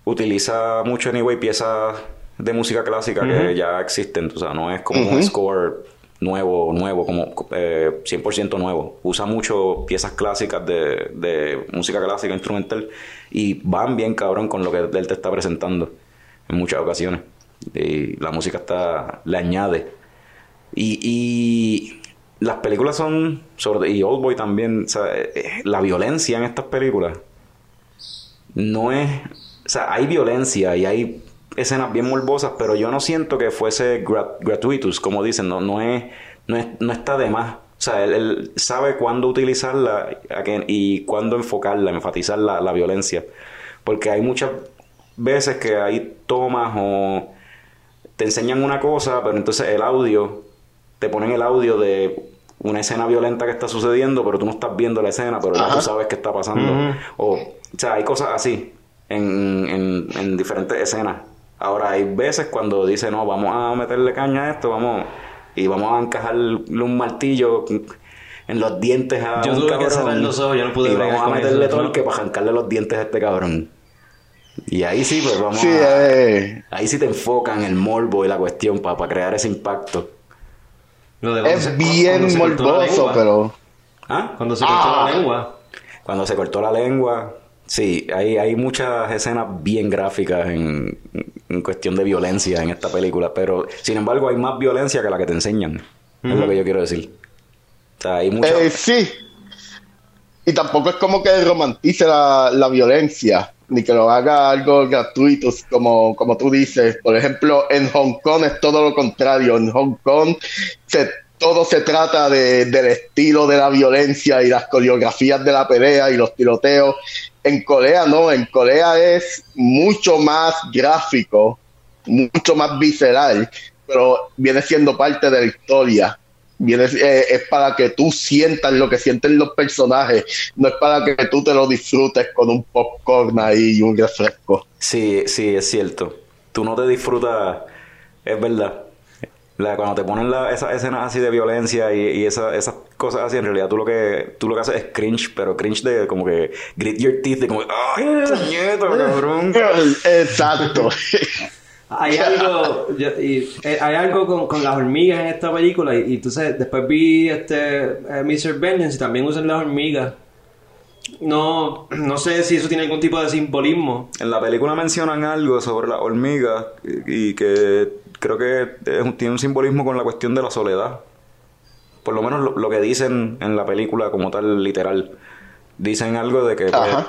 utiliza mucho, anyway, piezas de música clásica que ya existen. O sea, no es como un score nuevo, nuevo, como eh, 100% nuevo. Usa mucho piezas clásicas de, de música clásica instrumental y van bien cabrón con lo que él te está presentando en muchas ocasiones. Y la música está, le añade. Y, y las películas son, y Old Boy también, sea, eh, la violencia en estas películas no es, o sea, hay violencia y hay escenas bien morbosas, pero yo no siento que fuese gra- gratuitous, como dicen, no, no es, no es, no está de más. O sea, él, él sabe cuándo utilizarla y cuándo enfocarla, enfatizar la, la violencia. Porque hay muchas veces que hay tomas o te enseñan una cosa, pero entonces el audio, te ponen el audio de una escena violenta que está sucediendo, pero tú no estás viendo la escena, pero ya tú sabes qué está pasando. o, o sea, hay cosas así en, en, en diferentes escenas. Ahora, hay veces cuando dice, no, vamos a meterle caña a esto, vamos, y vamos a encajarle un martillo en los dientes a Yo un tuve que cabrón, cerrar los ojos, yo no pude y vamos a meterle torque para arrancarle los dientes a este cabrón. Y ahí sí, pues vamos Sí, a... eh, Ahí sí te enfocan el morbo y la cuestión para crear ese impacto. Lo de cuando se- es bien se la morboso, lengua. pero... ¿Ah? Cuando se cortó Ah. la lengua. Cuando se cortó la lengua. Sí, hay, hay muchas escenas bien gráficas en, en cuestión de violencia en esta película, pero sin embargo hay más violencia que la que te enseñan. Es lo que yo quiero decir. O sea, hay mucha... Eh, sí. Y tampoco es como que romantice la, la violencia, ni que lo haga algo gratuito, como, como tú dices. Por ejemplo, en Hong Kong es todo lo contrario. En Hong Kong se- todo se trata de- del estilo de la violencia y las coreografías de la pelea y los tiroteos. En Corea no, en Corea es mucho más gráfico, mucho más visceral, pero viene siendo parte de la historia. Viene, eh, es para que tú sientas lo que sienten los personajes, no es para que tú te lo disfrutes con un popcorn ahí y un refresco. Sí, sí, es cierto. Tú no te disfrutas, es verdad. La- cuando te ponen la- esas escenas así de violencia y, y esa- esas cosas así, en realidad tú lo que tú lo que haces es cringe, pero cringe de como que grit your teeth, de como, ¡ay, puñeta, cabrón! Exacto. Hay algo, yo- y, eh, hay algo con, con las hormigas en esta película y, y entonces después vi este eh, Mr. Vengeance y también usan las hormigas. No, no sé si eso tiene algún tipo de simbolismo. En la película mencionan algo sobre las hormigas y, y que creo que tiene un simbolismo con la cuestión de la soledad. Por lo menos lo, lo que dicen en la película como tal, literal. Dicen algo de que pues,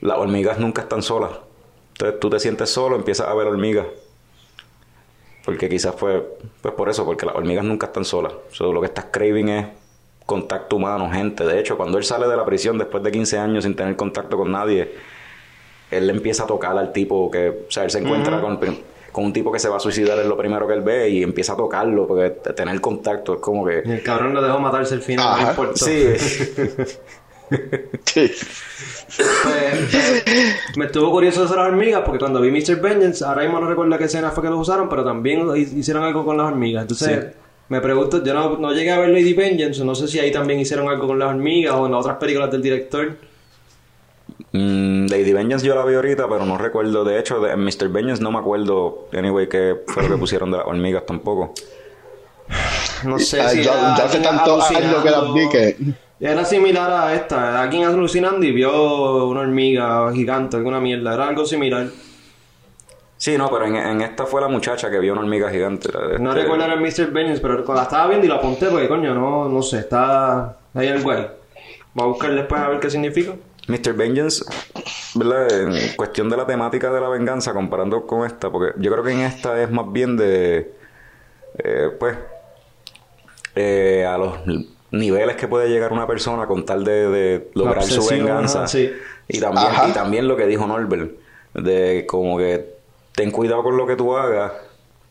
las hormigas nunca están solas. Entonces tú te sientes solo, empiezas a ver hormigas. Porque quizás fue pues por eso, porque las hormigas nunca están solas. So, lo que estás craving es contacto humano, gente. De hecho, cuando él sale de la prisión después de 15 años sin tener contacto con nadie, él le empieza a tocar al tipo que, o sea, él se encuentra con, con un tipo que se va a suicidar, es lo primero que él ve y empieza a tocarlo, porque tener contacto es como Y que... el cabrón lo dejó matarse al final, no. Sí, Sí. Pues, me estuvo curioso de las hormigas porque cuando vi Mr. Vengeance, ahora mismo no recuerdo qué escena fue que lo usaron, pero también hi- hicieron algo con las hormigas. Entonces, me pregunto, yo no, no llegué a ver Lady Vengeance, no sé si ahí también hicieron algo con las hormigas o en las otras películas del director. Mm, Lady Vengeance yo la vi ahorita, pero no recuerdo. De hecho, de en Mr. Vengeance no me acuerdo, anyway, qué fue lo que pusieron de las hormigas tampoco. No sé Ay, si yo, era yo hace tantos años que las vi que... Era similar a esta, alguien alucinando y vio una hormiga gigante, alguna mierda, era algo similar. Sí, no, pero en, en esta fue la muchacha que vio una hormiga gigante. No Este, recuerdo era Mr. Vengeance, pero cuando la estaba viendo y la apunté porque coño, no, no sé, está ahí el güey. Voy a buscar después a ver qué significa. Mr. Vengeance, ¿verdad? En cuestión de la temática de la venganza, comparando con esta, porque yo creo que en esta es más bien de, eh, pues, eh, a los niveles que puede llegar una persona con tal de, de lograr su venganza. ajá, sí. Y también, Ajá. y también lo que dijo Norbert, de como que ten cuidado con lo que tú hagas,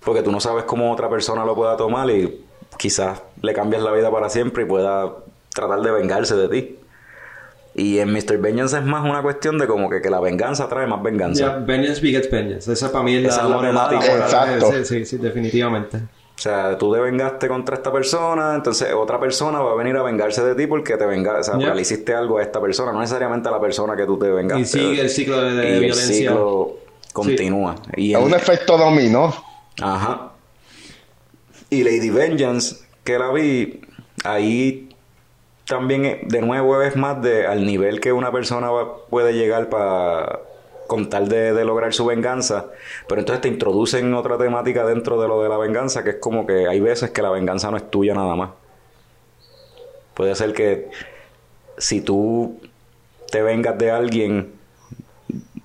porque tú no sabes cómo otra persona lo pueda tomar y quizás le cambias la vida para siempre y pueda tratar de vengarse de ti. Y en Mr. Vengeance es más una cuestión de como que, que la venganza trae más venganza. Vengeance begets Vengeance. Esa para mí es Esa la, es la moralidad. temática. Exacto. Sí, sí, sí, definitivamente. O sea, tú te vengaste contra esta persona, entonces otra persona va a venir a vengarse de ti porque te venga, o sea, porque le hiciste algo a esta persona, no necesariamente a la persona que tú te vengaste. Y sigue el ciclo de, de Y el violencia. ciclo continúa. Y Es un efecto dominó. Ajá. Y Lady Vengeance, que la vi, ahí también, eh, de nuevo, es más de al nivel que una persona va- puede llegar para con tal de, de lograr su venganza, pero entonces te introducen otra temática dentro de lo de la venganza, que es como que hay veces que la venganza no es tuya nada más. Puede ser que si tú te vengas de alguien,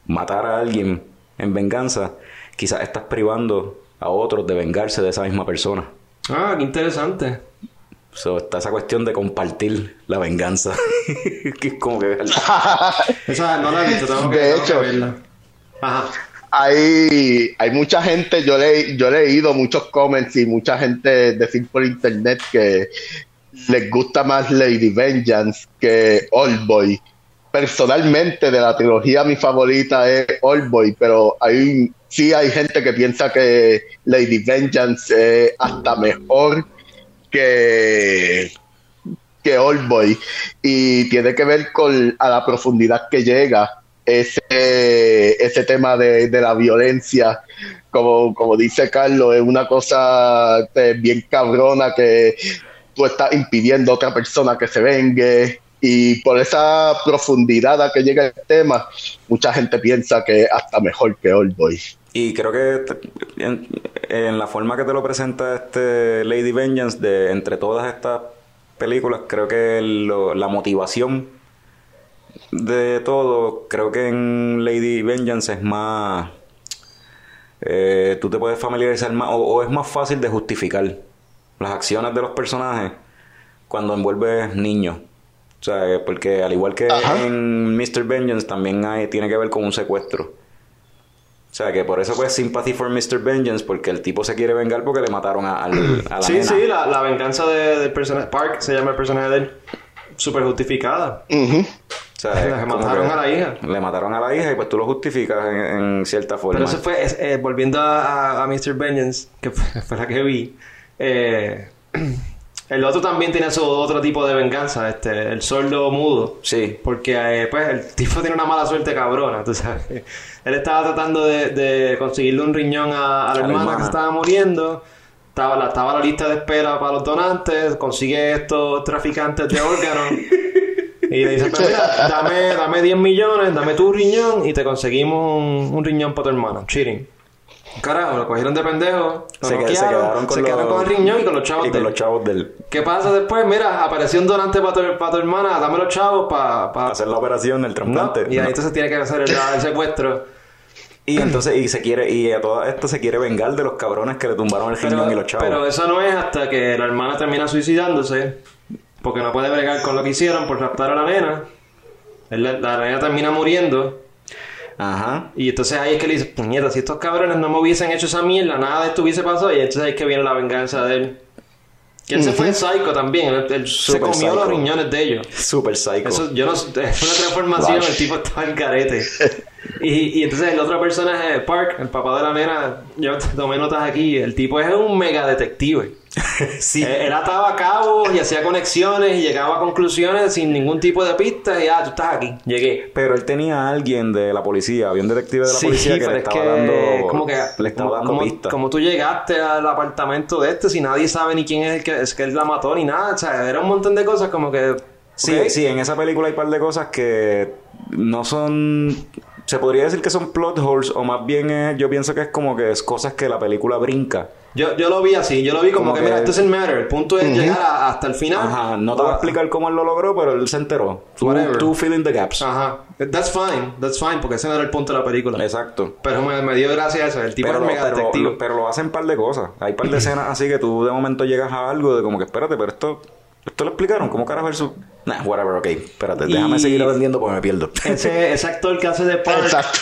matar a alguien en venganza, quizás estás privando a otros de vengarse de esa misma persona. Ah, qué interesante. So, está esa cuestión de compartir la venganza. que es como que... Esa no la he visto, tengo que, De tengo que hecho. verla. Ajá. hay, hay mucha gente, yo, le, yo he leído muchos comments y mucha gente decir por internet que les gusta más Lady Vengeance que Oldboy. Personalmente, de la trilogía, mi favorita es Oldboy, pero hay, sí hay gente que piensa que Lady Vengeance es hasta mejor que, que Oldboy y tiene que ver con a la profundidad que llega ese, ese tema de, de la violencia, como, como dice Carlos, es una cosa eh, bien cabrona que tú estás impidiendo a otra persona que se vengue. Y por esa profundidad a que llega el tema, mucha gente piensa que hasta mejor que Oldboy. Y creo que en, en la forma que te lo presenta este Lady Vengeance, de entre todas estas películas, creo que lo- la motivación de todo, creo que en Lady Vengeance es más... eh, tú te puedes familiarizar más, o, o es más fácil de justificar las acciones de los personajes cuando envuelves niños. O sea, eh, porque al igual que Ajá. en Mr. Vengeance también hay, tiene que ver con un secuestro. O sea, que por eso pues Sympathy for Mr. Vengeance, porque el tipo se quiere vengar porque le mataron a, al- a la Sí, nena. sí, la, la venganza de- del personaje. Park se llama el personaje de él. Súper justificada. Ujú. O sea, Le mataron a la hija. Le mataron a la hija y pues tú lo justificas en, en cierta forma. Pero eso fue, es- eh, volviendo a, a, a Mr. Vengeance, que fue, fue la que vi. eh, el otro también tiene su otro tipo de venganza, este, el sordo mudo. Sí. Porque eh, pues el tipo tiene una mala suerte cabrona, tú sabes. Él estaba tratando de, de conseguirle un riñón a, a la A hermana, hermana. que estaba muriendo. Estaba, la, estaba la lista de espera para los donantes. Consigue estos traficantes de órganos. y le dice, "Pues mira, dame, dame 10 millones, dame tu riñón y te conseguimos un, un riñón para tu hermana. Cheating. Carajo, lo cogieron de pendejo. Lo Se, quedaron con, se los- quedaron con el riñón y con los chavos y de con él. los chavos del ¿Qué pasa después? Mira, apareció un donante para tu, para tu hermana, dame los chavos para... hacer la operación del No, trasplante. y ahí No. entonces tiene que hacer el, el secuestro. Y entonces, y se quiere, y a toda esto se quiere vengar de los cabrones que le tumbaron el riñón y los chavos. pero eso no es hasta que la hermana termina suicidándose, porque no puede bregar con lo que hicieron por raptar a la nena. La, la nena termina muriendo. Ajá. Y entonces ahí es que le dice, puñeta, si estos cabrones no me hubiesen hecho esa mierda, nada de esto hubiese pasado. Y entonces ahí es que viene la venganza de él. Que él se fue en psycho también. Él, él se comió los psycho. riñones de ellos. Super psycho. Eso, yo no es una transformación, el tipo está en carete. Y, y entonces el otro personaje, Park, el papá de la nena, yo tomé notas aquí, el tipo es un mega detective. sí. Él, él ataba cabos y hacía conexiones y llegaba a conclusiones sin ningún tipo de pista y ah, tú estás aquí, llegué. Pero él tenía a alguien de la policía, había un detective de la policía que le es estaba que dando, como que le estaba como, dando como- pistas. como tú llegaste al apartamento de este si nadie sabe ni quién es el que es que él la mató ni nada, o sea, era un montón de cosas como que Sí, sí, en esa película hay un par de cosas que no son... Se podría decir que son plot holes o más bien es- yo pienso que es como que es cosas que la película brinca. Yo, yo lo vi así, yo lo vi como, Como que, que- mira, it doesn't matter. El punto es llegar a- hasta el final. Ajá, no te voy a explicar cómo él lo logró, pero él se enteró. Tú, tú fill in the gaps. Ajá. That's fine, that's fine, porque ese no era el punto de la película. Exacto. Pero me, me dio gracia eso, el tipo Pero es lo, mega pero, detective. lo- pero lo hacen par de cosas. Hay par de escenas así que tú de momento llegas a algo de como que espérate, pero esto, esto lo explicaron. ¿Cómo carajo eso? Nah, whatever, ok. Espérate, Y- déjame seguir aprendiendo porque me pierdo. ese, ese actor que hace de Park, Exacto.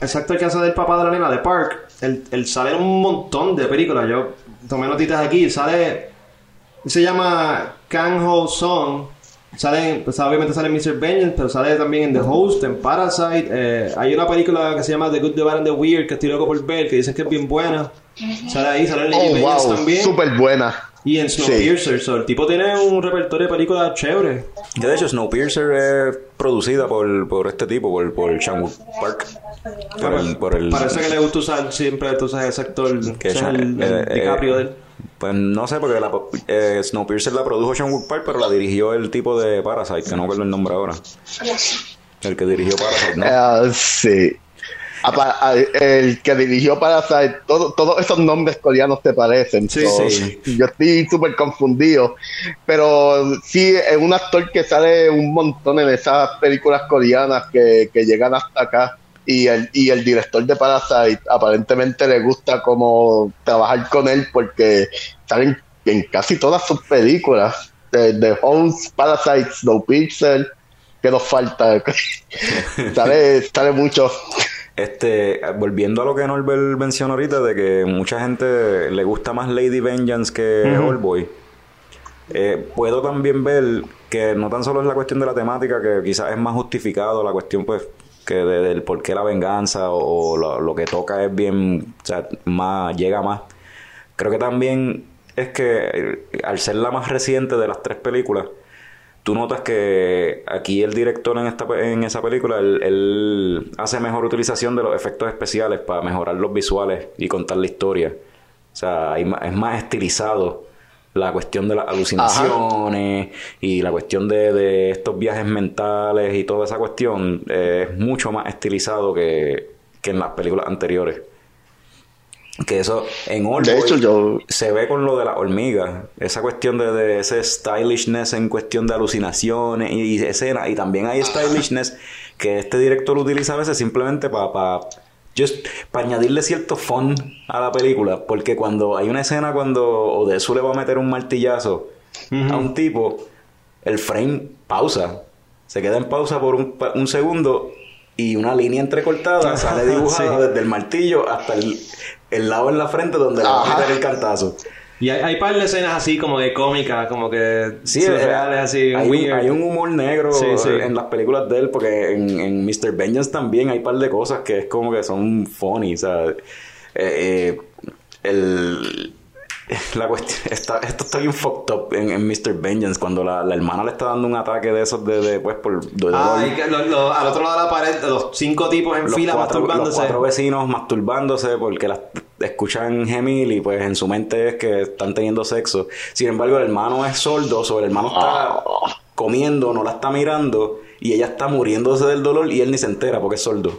ese actor que hace del papá de la nena de Park, él, él sale en un montón de películas. Yo tomé notitas aquí, sale, se llama Kang Ho Song. Sale, pues obviamente sale en Mr. Vengeance, pero sale también en The Host, en Parasite. eh, hay una película que se llama The Good, The Bad and The Weird, que estoy loco por ver, que dicen que es bien buena. Sale ahí, sale en Oh, wow. también. Súper buena. Y en Snowpiercer, so, el tipo tiene un repertorio de películas chévere. Que de hecho Snowpiercer es producida por, por este tipo, por, por Wook Park. Por el, por el, Parece que le gusta usar siempre, tú sabes, ese actor, que es Chan- el, el eh, DiCaprio eh, de él. Pues no sé, porque la, eh, Snowpiercer la produjo Wook Park, pero la dirigió el tipo de Parasite, que no recuerdo el nombre ahora. El que dirigió Parasite, ¿no? Ah, sí. A- el que dirigió Parasite, todo- todos esos nombres coreanos te parecen. Sí, So, sí. Yo estoy súper confundido. Pero sí, es un actor que sale un montón en esas películas coreanas que, que llegan hasta acá. Y el, y el director de Parasite aparentemente le gusta como trabajar con él porque salen en casi todas sus películas. De, de Homes, Parasite, Snowpiercer, que nos falta. sale, sale mucho. Este, volviendo a lo que Norbert mencionó ahorita, de que mucha gente le gusta más Lady Vengeance que Oldboy. Eh, puedo también ver que no tan solo es la cuestión de la temática, que quizás es más justificado la cuestión, pues, que de- del por qué la venganza o, o lo, lo que toca es bien, o sea, más, llega más. Creo que también es que eh, al ser la más reciente de las tres películas, tú notas que aquí el director en esta en esa película él, él hace mejor utilización de los efectos especiales para mejorar los visuales y contar la historia. O sea, es más estilizado la cuestión de las alucinaciones y la cuestión de, de estos viajes mentales y toda esa cuestión eh, es mucho más estilizado que, que en las películas anteriores. Que eso en Oldboy De hecho, yo- se ve con lo de las hormigas, esa cuestión de, de ese stylishness en cuestión de alucinaciones y, y escenas, y también hay stylishness que este director utiliza a veces simplemente para just para añadirle cierto fun a la película, porque cuando hay una escena cuando Odesu le va a meter un martillazo a un tipo, el frame pausa, se queda en pausa por un, pa- un segundo y una línea entrecortada sale dibujada Sí. desde el martillo hasta el, el lado en la frente donde le va a meter el cantazo. Y hay, hay par de escenas así como de cómicas, como que Sí, surreales, así, hay, un, weird. hay un humor negro Sí, sí. en las películas de él, porque en, en Mr. Vengeance también hay un par de cosas que es como que son funny, o sea, eh, eh, el, la cuestión, está, esto está bien fucked up en, en Mr. Vengeance, cuando la, la hermana le está dando un ataque de esos de, de pues, por de Ah, dolor. que lo- lo- al otro lado de la pared, los cinco tipos en los fila cuatro, los masturbándose. cuatro vecinos masturbándose porque las escuchan gemil y pues en su mente es que están teniendo sexo. Sin embargo, el hermano es sordo, o el hermano está comiendo, no la está mirando y ella está muriéndose del dolor y él ni se entera porque es sordo.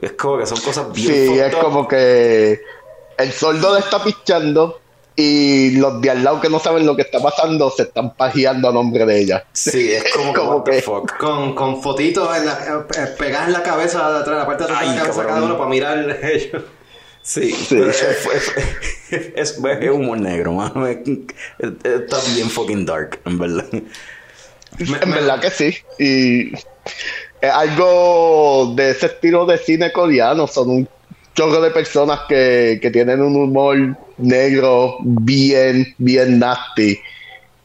Es como que son cosas bien Sí, es up. como que el sordo le está pichando y los de al lado que no saben lo que está pasando se están pajeando a nombre de ella. Sí, es como, que, Como. Con, con fotitos en la, eh, eh, pegadas en la cabeza de atrás, en la parte de atrás de la cabeza cada uno para mirar ellos. Sí, Sí. es, es- es- es humor negro, mano. Es- Está bien fucking dark, en verdad. En verdad que sí. Y es algo de ese estilo de cine coreano. Son un chorro de personas que, que tienen un humor negro bien, bien nasty.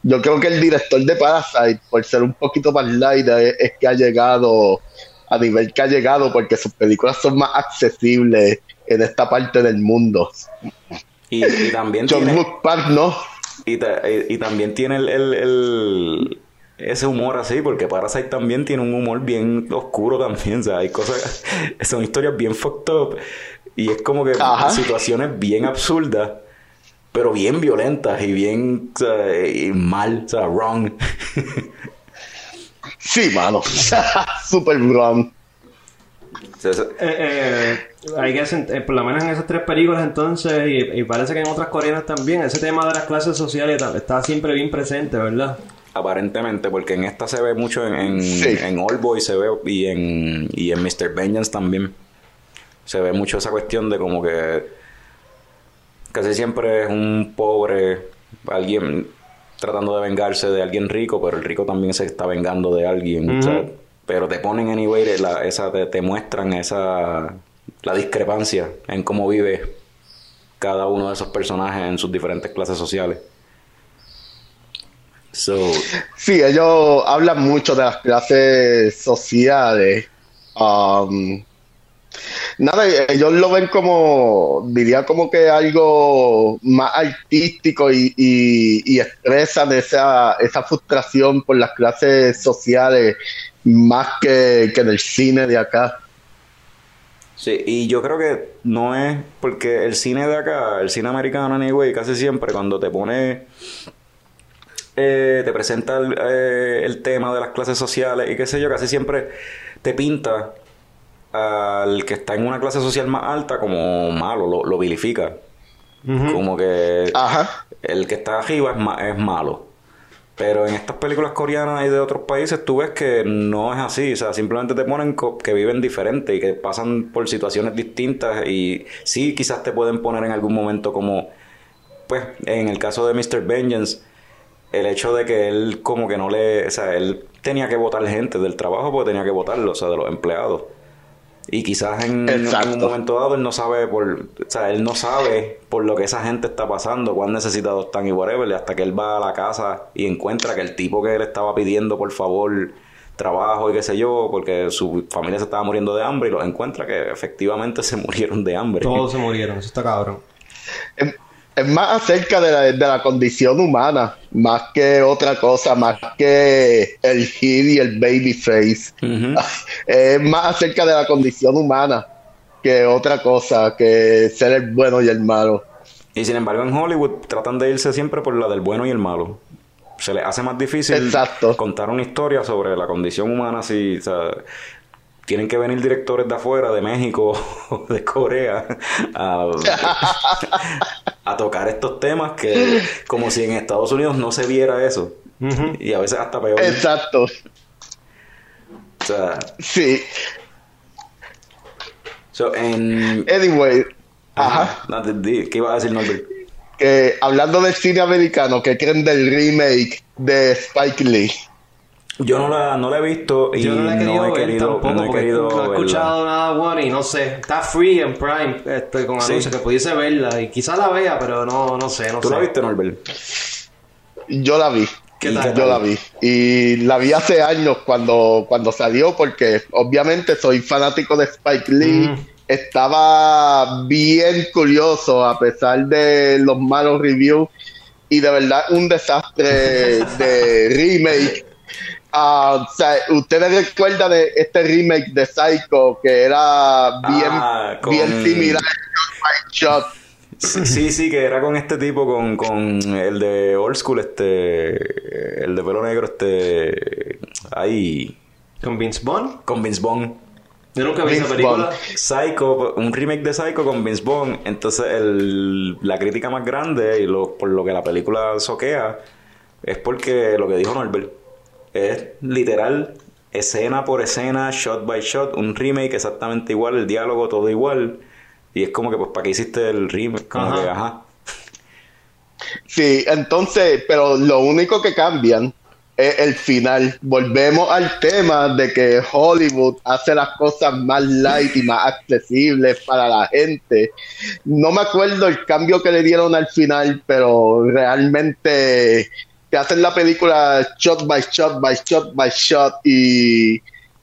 Yo creo que el director de Parasite, por ser un poquito más light, es, es que ha llegado a nivel que ha llegado porque sus películas son más accesibles en esta parte del mundo. Y, y también John tiene... Park no. Y, ta- y- y también tiene el, el- el- ese humor así, porque Parasite también tiene un humor bien oscuro también. O sea, hay cosas, son historias bien fucked up. Y es como que Ajá. situaciones bien absurdas, pero bien violentas y bien o sea, y mal, o sea, wrong. Sí, mano. Super wrong. Eh, eh, hay que sen- eh, por lo menos en esas tres películas entonces, y, y parece que en otras coreanas también, ese tema de las clases sociales está siempre bien presente, ¿verdad? aparentemente, porque en esta se ve mucho en, en, Sí. en Old Boy se ve y en, y en Mr. Vengeance también. Se ve mucho esa cuestión de como que casi siempre es un pobre, alguien tratando de vengarse de alguien rico, pero el rico también se está vengando de alguien. o sea, Ujú. pero te ponen anyway, la, esa, te, te muestran esa la discrepancia en cómo vive cada uno de esos personajes en sus diferentes clases sociales. So, Sí, ellos hablan mucho de las clases sociales. Um, nada, ellos lo ven como, diría como que algo más artístico y, y, expresan esa, esa frustración por las clases sociales más que, que en el cine de acá. Sí, y yo creo que no es porque el cine de acá, el cine americano, anyway, casi siempre cuando te pone, eh, te presenta eh, el tema de las clases sociales y qué sé yo, casi siempre te pinta al que está en una clase social más alta como malo, lo, lo vilifica. Como que Ajá. el que está arriba es, ma- es malo. Pero en estas películas coreanas y de otros países tú ves que no es así. O sea, simplemente te ponen que viven diferente y que pasan por situaciones distintas. Y sí, quizás te pueden poner en algún momento como, pues, en el caso de Mr. Vengeance, el hecho de que él como que no le... O sea, él tenía que votar gente del trabajo porque tenía que votarlo, o sea, de los empleados. Y quizás en, en un momento dado él no sabe por, o sea, él no sabe por lo que esa gente está pasando, cuán necesitados están y whatever, hasta que él va a la casa y encuentra que el tipo que él estaba pidiendo por favor trabajo y qué sé yo, porque su familia se estaba muriendo de hambre y los encuentra que efectivamente se murieron de hambre. Todos se murieron, eso está cabrón. Es, más acerca de la, de la condición humana, más que otra cosa, más que el hit y el babyface. Ujú. Es más acerca de la condición humana que otra cosa, que ser el bueno y el malo. Y sin embargo en Hollywood tratan de irse siempre por la del bueno y el malo. Se les hace más difícil Exacto. contar una historia sobre la condición humana si, o sea, tienen que venir directores de afuera, de México o de Corea, a, a tocar estos temas que como si en Estados Unidos no se viera eso. Y a veces hasta peor. Exacto. O sea, Sí. so, en... Anyway, ajá. ¿Qué iba a decir Norbert? Que hablando del cine americano, ¿qué creen del remake de Spike Lee? Yo no la, no la he visto y Yo no la he querido no he ver querido, tampoco no he porque querido no he verla. escuchado nada bueno y no sé. Está free en Prime este, con Sí. anuncios que pudiese verla y quizás la vea, pero no, no sé, no ¿Tú sé. la viste, Norbert? Yo la vi. ¿Qué ¿Y tal? qué Yo la vi. Y la vi hace años cuando, cuando salió, porque obviamente soy fanático de Spike Lee. Mm. Estaba bien curioso a pesar de los malos reviews. Y de verdad, un desastre de remake. Ah, o sea, ¿Ustedes recuerdan de este remake de Psycho que era bien, Ah, con- bien similar a Shot? Sí, sí, sí, que era con este tipo, con, con el de Old School, este... El de pelo negro, este... Ahí... ¿Con Vince Vaughn? Con Vince Vaughn. Yo nunca vi esa película. Psycho, un remake de Psycho con Vince Vaughn. Entonces, el, la crítica más grande y lo, por lo que la película soquea es porque lo que dijo Norbert es literal, escena por escena, shot by shot, un remake exactamente igual, el diálogo todo igual. Y es como que, pues, ¿para qué hiciste el remake? Como Ajá. que, ajá. Sí, entonces, pero lo único que cambian es el final. Volvemos al tema de que Hollywood hace las cosas más light y más accesibles para la gente. No me acuerdo el cambio que le dieron al final, pero realmente te hacen la película shot by shot by shot by shot y,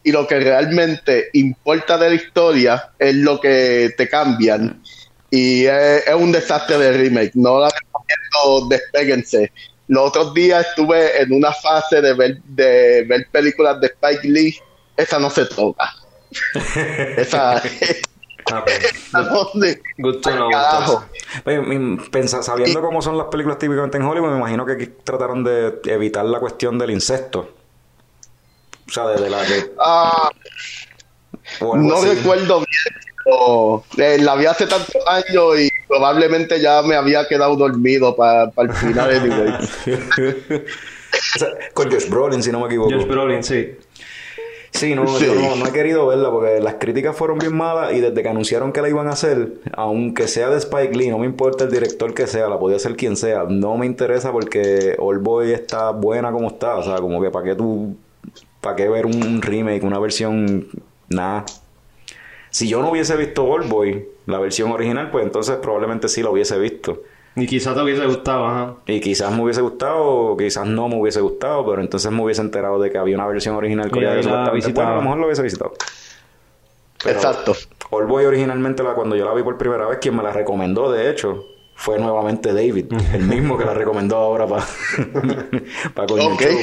y lo que realmente importa de la historia es lo que te cambian. Y es, es un desastre de remake. No la recomiendo, despéguense. Los otros días estuve en una fase de ver, de ver películas de Spike Lee. Esa no se toca. esa, Ah, pues. esa no se- Good to know, Pues, sabiendo cómo son las películas típicamente en Hollywood, me imagino que aquí trataron de evitar la cuestión del incesto. O sea, de, de la que... Ah, no así. recuerdo bien, pero eh, la vi hace tantos años y probablemente ya me había quedado dormido para el final. Anyway. O sea, con Josh Brolin, si no me equivoco. Josh Brolin, sí. Sí, no, Sí. yo no, no he querido verla porque las críticas fueron bien malas y desde que anunciaron que la iban a hacer, aunque sea de Spike Lee, no me importa el director que sea, la podía ser quien sea, no me interesa porque Old Boy está buena como está, o sea, como que para qué tú, para qué ver un remake, una versión, nada. Si yo no hubiese visto Old Boy, la versión original, pues entonces probablemente sí la hubiese visto. Y quizás te hubiese gustado, ajá. Y quizás me hubiese gustado, o quizás no me hubiese gustado, pero entonces me hubiese enterado de que había una versión original coreana la supuestamente- visitaba. bueno, a lo mejor lo hubiese visitado. Pero Exacto. All Boy originalmente, la, cuando yo la vi por primera vez, quien me la recomendó, de hecho, fue nuevamente David, el mismo que la recomendó ahora para para Coño Ok. Show,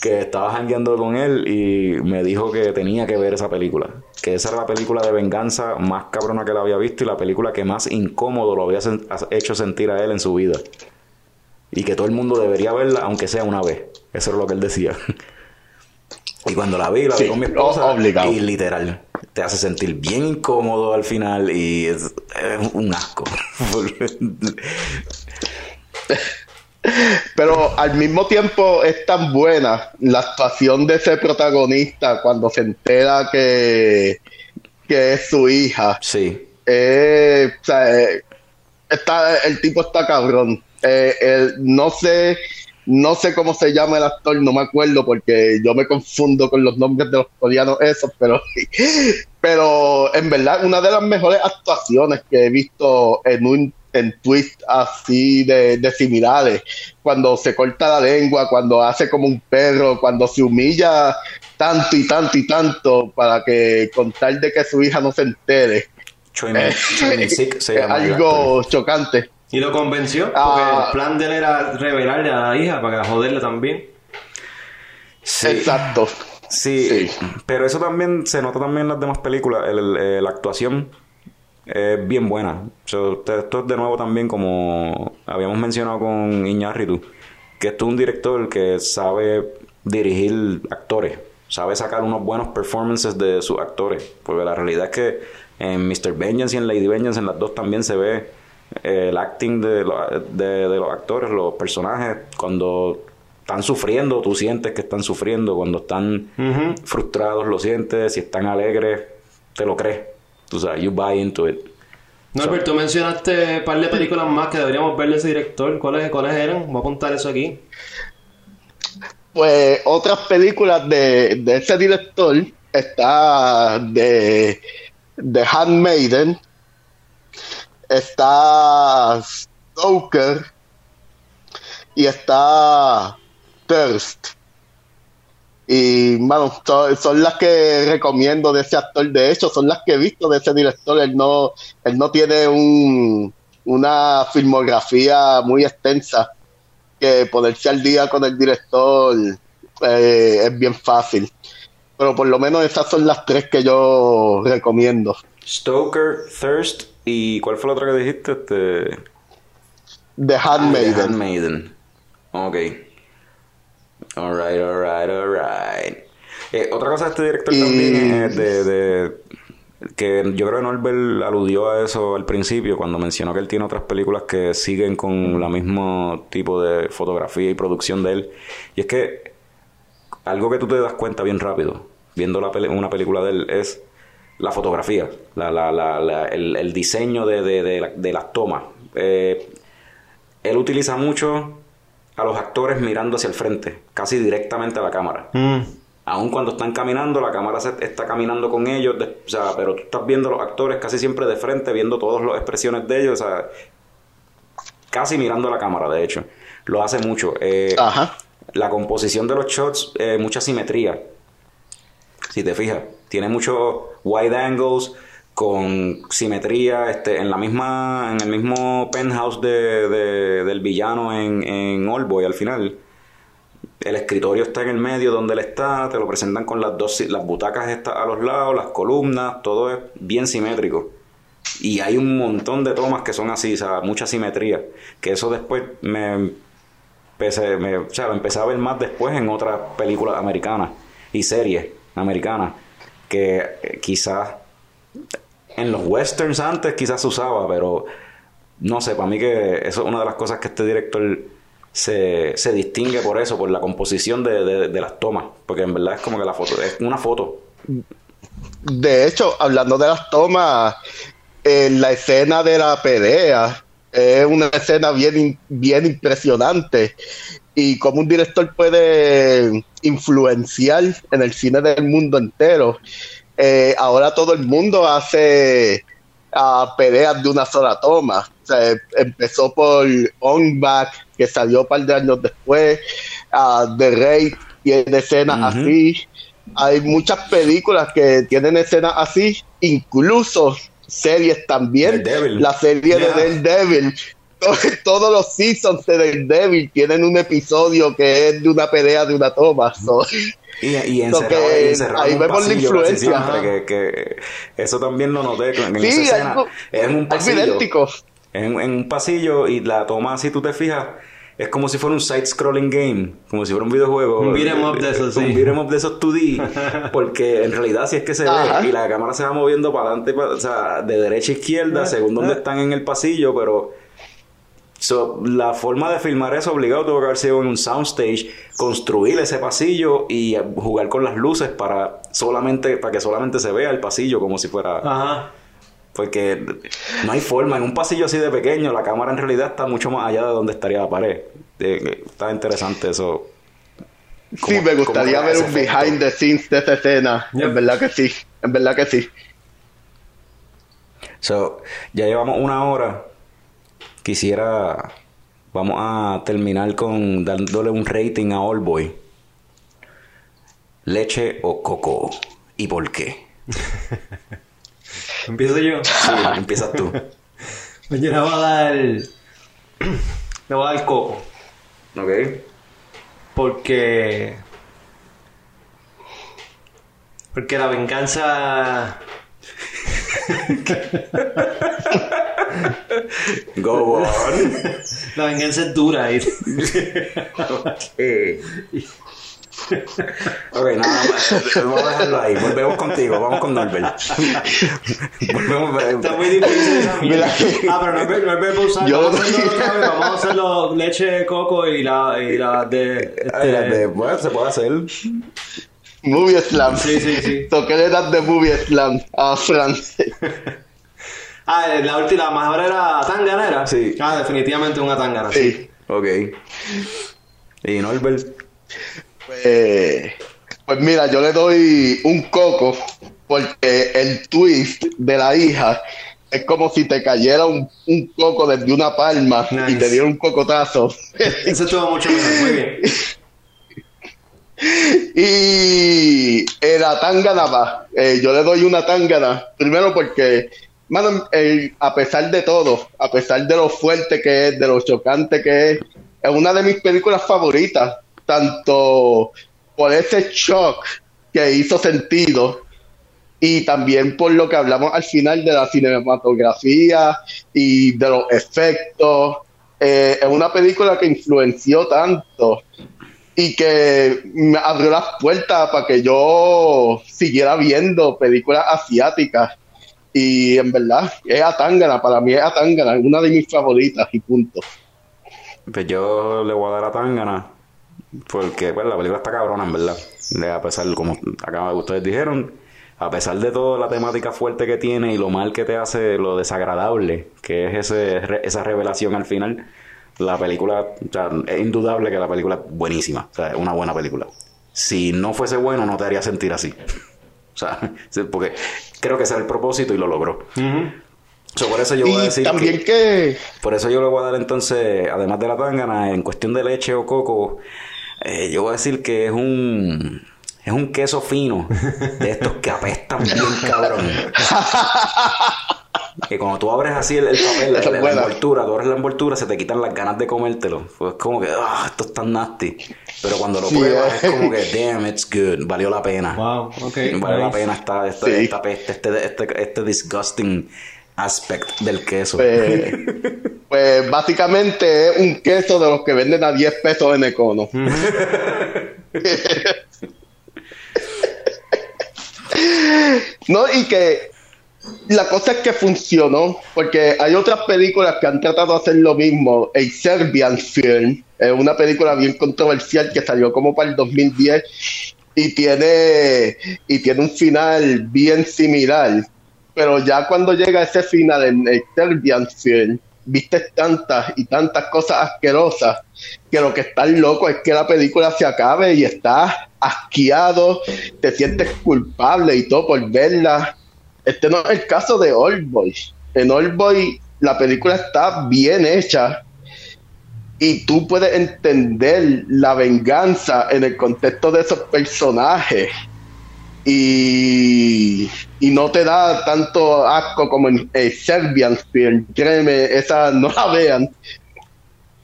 que estaba jangueando con él y me dijo que tenía que ver esa película, que esa era la película de venganza más cabrona que la había visto y la película que más incómodo lo había sen- hecho sentir a él en su vida. Y que todo el mundo debería verla, aunque sea una vez. Eso era lo que él decía. Y cuando la vi, la vi Sí, con mi esposa. obligado. Y literal. Te hace sentir bien incómodo al final y es, es un asco. Pero al mismo tiempo es tan buena la actuación de ese protagonista cuando se entera que, que es su hija. sí. Eh, o sea, eh, está, el tipo está cabrón. Eh, el- no sé, no sé cómo se llama el actor, no me acuerdo porque yo me confundo con los nombres de los coreanos esos, pero, pero en verdad una de las mejores actuaciones que he visto en un en twist así de, de similares, cuando se corta la lengua, cuando hace como un perro, cuando se humilla tanto y tanto y tanto para que con tal de que su hija no se entere, se llama algo chocante. Y lo convenció, porque Ah. el plan de él era revelarle a la hija para joderle también. Sí. Exacto. Sí, Sí. pero eso también se nota también en las demás películas. El- el- eh, la actuación es bien buena. Esto es de nuevo también como habíamos mencionado con Iñárritu, que esto es un director que sabe dirigir actores, sabe sacar unos buenos performances de sus actores. Porque la realidad es que en Mr. Vengeance y en Lady Vengeance, en las dos también se ve el acting de, los- de, de los actores, los personajes, cuando están sufriendo, tú sientes que están sufriendo, cuando están frustrados, lo sientes, si están alegres, te lo crees. Tú sabes, you buy into it. Norbert, tú mencionaste un par de películas más que deberíamos ver de ese director. ¿Cuáles, ¿Cuáles eran? Voy a apuntar eso aquí. Pues otras películas de, de ese director está de, de Handmaiden, está Stoker y está Thirst. Y, son, son las que recomiendo de ese actor. De hecho, son las que he visto de ese director. Él no, él no tiene un, una filmografía muy extensa que ponerse al día con el director eh, es bien fácil. Pero por lo menos esas son las tres que yo recomiendo. Stoker, Thirst y ¿cuál fue la otra que dijiste? Este... The The Handmaiden. Handmaiden. Ok. Alright, alright, alright. Eh, otra cosa de este director Y- también es de, de- que yo creo que Norbert aludió a eso al principio cuando mencionó que él tiene otras películas que siguen con la mismo tipo de fotografía y producción de él. Y es que algo que tú te das cuenta bien rápido viendo la peli- una película de él es la fotografía, la, la, la, la- el, el diseño de, de, de la- de las tomas. Eh, él utiliza mucho a los actores mirando hacia el frente, casi directamente a la cámara. Aun cuando están caminando, la cámara se- está caminando con ellos, de- o sea, pero tú estás viendo a los actores casi siempre de frente, viendo todas las expresiones de ellos, o sea, casi mirando a la cámara, de hecho. Lo hace mucho. Eh, Ajá. la composición de los shots, eh, mucha simetría. Si te fijas, tiene muchos wide angles con simetría, este, en la misma, en el mismo penthouse de, de- del villano en, en Oldboy al final. El escritorio está en el medio donde él está, te lo presentan con las dos, las butacas está a los lados, las columnas, todo es bien simétrico. Y hay un montón de tomas que son así, o sea, mucha simetría. Que eso después me empecé, me- o sea, lo empecé a ver más después en otras películas americanas y series americanas. Que eh, quizás en los westerns antes quizás se usaba, pero no sé, para mí que eso es una de las cosas que este director se, se distingue por eso, por la composición de, de- las tomas. Porque en verdad es como que la foto, es una foto. De hecho, hablando de las tomas, en la escena de la pelea es una escena bien, bien impresionante. Y como un director puede influenciar en el cine del mundo entero. Eh, ahora todo el mundo hace ah, peleas de una sola toma. O sea, eh, empezó por On Back, que salió un par de años después. ah, The Raid tiene escenas así. Hay muchas películas que tienen escenas así, incluso series también. La serie Yeah. de Daredevil. Todos los seasons de Daredevil tienen un episodio que es de una pelea de una toma. so. Y, y So encerrado, que y encerrado ahí vemos la pasillo influencia, que, que eso también lo noté en Sí, esa escena. algo- es un pasillo. idéntico. En, en un pasillo y la toma, si tú te fijas, es como si fuera un side-scrolling game, como si fuera un videojuego. Un beat 'em up de esos, sí. Un beat 'em up de esos 2D, porque en realidad si es que se Ajá. ve y la cámara se va moviendo para adelante, pa- o sea, de derecha a izquierda, según donde están en el pasillo, pero so, la forma de filmar eso obligado tuvo que haber sido en un soundstage, construir ese pasillo y eh, jugar con las luces para solamente para que solamente se vea el pasillo como si fuera Ajá. porque no hay forma, en un pasillo así de pequeño, la cámara en realidad está mucho más allá de donde estaría la pared. Eh, está interesante eso. Sí, ¿Cómo- me gustaría ver un efecto? behind the scenes de esa escena. Yep. En verdad que sí, en verdad que sí. So, ya llevamos una hora. Quisiera. Vamos a terminar con dándole un rating a All Boy. ¿Leche o coco? ¿Y por qué? Empiezo yo. Sí, empiezas tú. Pues yo le voy a dar. Le voy a dar coco. ¿Ok? Porque. Porque la venganza. Go on. La venganza es dura. Eh. Ok, nada más. Vamos a dejarlo ahí. Volvemos contigo. Vamos con Norbert. Volvemos. Está muy difícil esa mierda. Mira. Ah, pero no es ver- no es verbo usar. Yo- Vamos a hacerlo. Vamos a hacerlo leche de coco y la, y la de. Ay, la Este... de- bueno, se puede hacer. Movie Slam. Sí, sí, sí. So, ¿Qué le das de Movie Slam a Francis? Ah, la última, la mejor era Tangana, ¿era? Sí. Ah, definitivamente una Tangana. Sí. Ok. Y Norbert. Pues, pues mira, yo le doy un coco porque el twist de la hija es como si te cayera un, un coco desde una palma y te diera un cocotazo. Eso estuvo mucho mejor. Muy bien. y eh, la tangana va. Eh, yo le doy una tangana. Primero porque, mano, a pesar de todo, a pesar de lo fuerte que es, de lo chocante que es, es una de mis películas favoritas. Tanto por ese shock que hizo sentido y también por lo que hablamos al final de la cinematografía y de los efectos. Eh, es una película que influenció tanto y que me abrió las puertas para que yo siguiera viendo películas asiáticas. Y en verdad, es Atangana, para mí es Atangana, es una de mis favoritas y punto. Pues yo le voy a dar a Tangana. Porque pues, la película está cabrona, en verdad. A pesar, como acá ustedes dijeron, a pesar de toda la temática fuerte que tiene y lo mal que te hace, lo desagradable, que es ese, esa revelación al final, la película, o sea, es indudable que la película es buenísima. O sea, es una buena película. Si no fuese bueno, no te haría sentir así. O sea, porque creo que ese era el propósito y lo logró. So, por eso yo voy a Y decir también que- que, por eso yo le voy a dar entonces, además de la tangana, en cuestión de leche o coco, eh, yo voy a decir que es un es un queso fino de estos que apestan bien cabrón. que cuando tú abres así el, el papel, la, la envoltura, tú abres la envoltura, se te quitan las ganas de comértelo. Pues es como que, ah, esto es tan nasty. Pero cuando lo Sí, pruebas eh. es como que, damn, it's good, valió la pena. Wow, ok. Vale la pena esta, esta, Sí. esta peste, este, este, este disgusting aspect del queso. pues, pues básicamente es un queso de los que venden a 10 pesos en Econo. no, y que la cosa es que funcionó, porque hay otras películas que han tratado de hacer lo mismo. El Serbian Film es una película bien controversial que salió como para el 2010 y tiene, y tiene un final bien similar. Pero ya cuando llega ese final en el Serbian Film, viste tantas y tantas cosas asquerosas que lo que está loco es que la película se acabe y estás asqueado, te sientes culpable y todo por verla. Este no es el caso de Old Boy. En Old Boy la película está bien hecha y tú puedes entender la venganza en el contexto de esos personajes y, y no te da tanto asco como en el Serbian Film. Créeme, esa no la vean.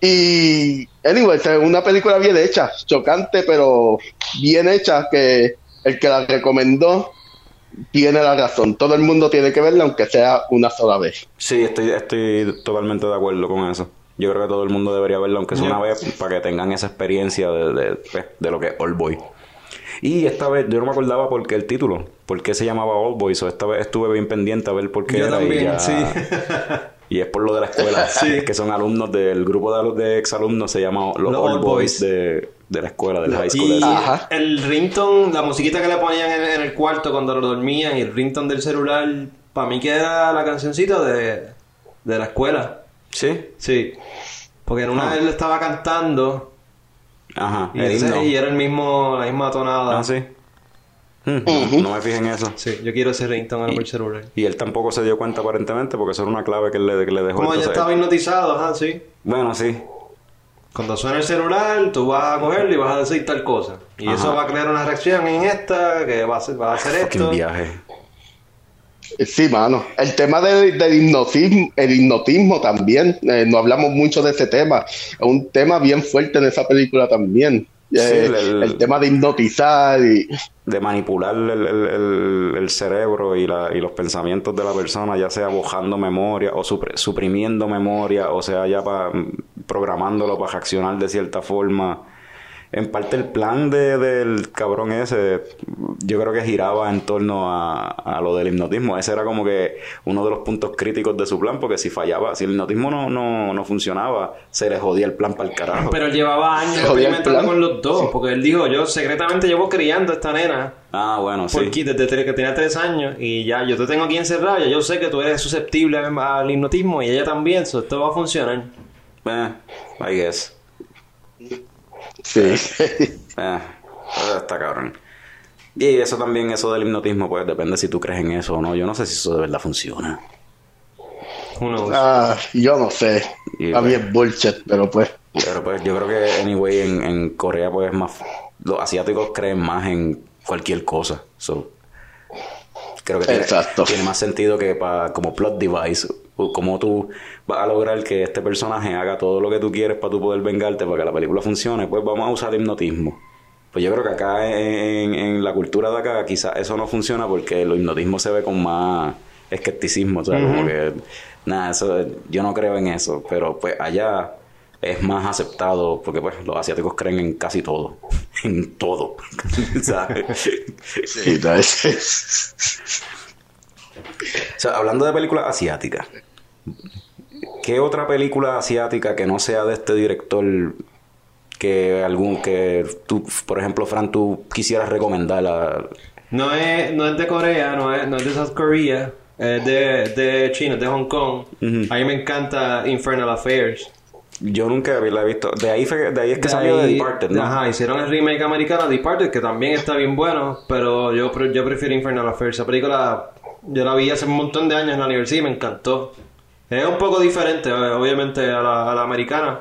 Y, anyway, es una película bien hecha, chocante, pero bien hecha, que el que la recomendó tiene la razón. Todo el mundo tiene que verla, aunque sea una sola vez. Sí, estoy, estoy totalmente de acuerdo con eso. Yo creo que todo el mundo debería verlo, aunque sea una vez, para que tengan esa experiencia de, de, pues, de lo que es Old Boy. Y esta vez yo no me acordaba por qué el título, por qué se llamaba Old Boy. So, esta vez estuve bien pendiente a ver por qué Yo era. y también, ya- sí. Y es por lo de la escuela, Sí. que son alumnos del grupo de, de exalumnos, se llama los, Old Boys Boys. de, de la escuela, del high school. Y ese. Ajá. el ringtone, la musiquita que le ponían en, en el cuarto cuando lo dormían y el ringtone del celular, para mí que era la cancioncita de, de la escuela. Sí, Sí. Porque en una Ah. vez le estaba cantando ajá, y, el ese- himno. y era el mismo, la misma tonada. Ah, sí. Hmm, no, no me fijé en eso. Sí, yo quiero ese ringtone en el celular. Y él tampoco se dio cuenta aparentemente porque eso era una clave que él le, que le dejó. Como ya estaba hipnotizado, ajá, sí. Bueno, sí. Cuando suena el celular, tú vas a cogerlo y vas a decir tal cosa. Y Ajá. eso va a crear una reacción en esta, que va a hacer, va a hacer Fucking esto. viaje. Sí, mano. El tema del, del hipnotismo, el hipnotismo también, eh, no hablamos mucho de ese tema. Es un tema bien fuerte en esa película también. Eh, el- el- el tema de hipnotizar y De manipular el, el- el- el cerebro y, la, y los pensamientos de la persona, ya sea bojando memoria o suprimiendo memoria, o sea, ya pa- programándolo para reaccionar de cierta forma. En parte el plan de, del cabrón ese, yo creo que giraba en torno a, a lo del hipnotismo. Ese era como que uno de los puntos críticos de su plan, porque si fallaba, si el hipnotismo no, no, no funcionaba, se le jodía el plan para el carajo. Pero él llevaba años experimentando con los dos, porque él dijo, yo secretamente llevo criando a esta nena ah, bueno, sí. porque desde que tenía tres años y ya yo te tengo aquí encerrado, ya yo sé que tú eres susceptible al hipnotismo y ella también, so esto va a funcionar. Eh, I guess. sí. Eh, pero está cabrón. Y eso también, eso del hipnotismo, pues depende si tú crees en eso o no. Yo no sé si eso de verdad funciona. Knows? Ah, yo no sé. Y A mí pues- es bullshit, pero pues. Pero pues yo creo que, anyway, en, en Corea, pues es más. Los asiáticos creen más en cualquier cosa. So, creo que tiene, tiene más sentido que para como plot device. O Como tú vas a lograr que este personaje haga todo lo que tú quieres para tú poder vengarte, para que la película funcione, pues vamos a usar hipnotismo. Pues yo creo que acá en, en la cultura de acá quizás eso no funciona porque el hipnotismo se ve con más escepticismo, o sea, como que nada, eso yo no creo en eso, pero pues allá es más aceptado porque pues los asiáticos creen en casi todo, en todo, O sea, hablando de películas asiáticas, ¿qué otra película asiática que no sea de este director que algún que tú, por ejemplo, Fran, tú quisieras recomendar a- No es, no es de Corea, no es, no es de South Korea, es de, de China, es de Hong Kong. A mí me encanta Infernal Affairs. Yo nunca la he visto. De ahí, fue- de ahí es que De salió ahí- Departed, ¿no? Ajá, hicieron el remake americano de Departed, que también está bien bueno, pero yo, yo prefiero Infernal Affairs. Esa película, yo la vi hace un montón de años en la universidad y me encantó. Es un poco diferente, eh, obviamente, a la, a la americana,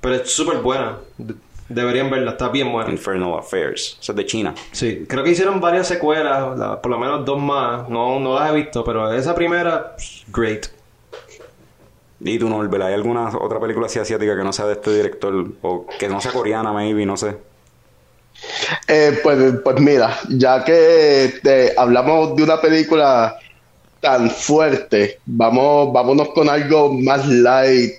pero es súper buena. De- Deberían verla, está bien buena. Infernal Affairs. Eso es de China. Sí, creo que hicieron varias secuelas, la- por lo menos dos más. No, no las he visto, pero esa primera, great. ¿Y tú, Norbert, hay alguna otra película así asiática que no sea de este director? O que no sea coreana, maybe, no sé. Eh, pues, pues mira, ya que este, hablamos de una película tan fuerte, vamos, vámonos con algo más light,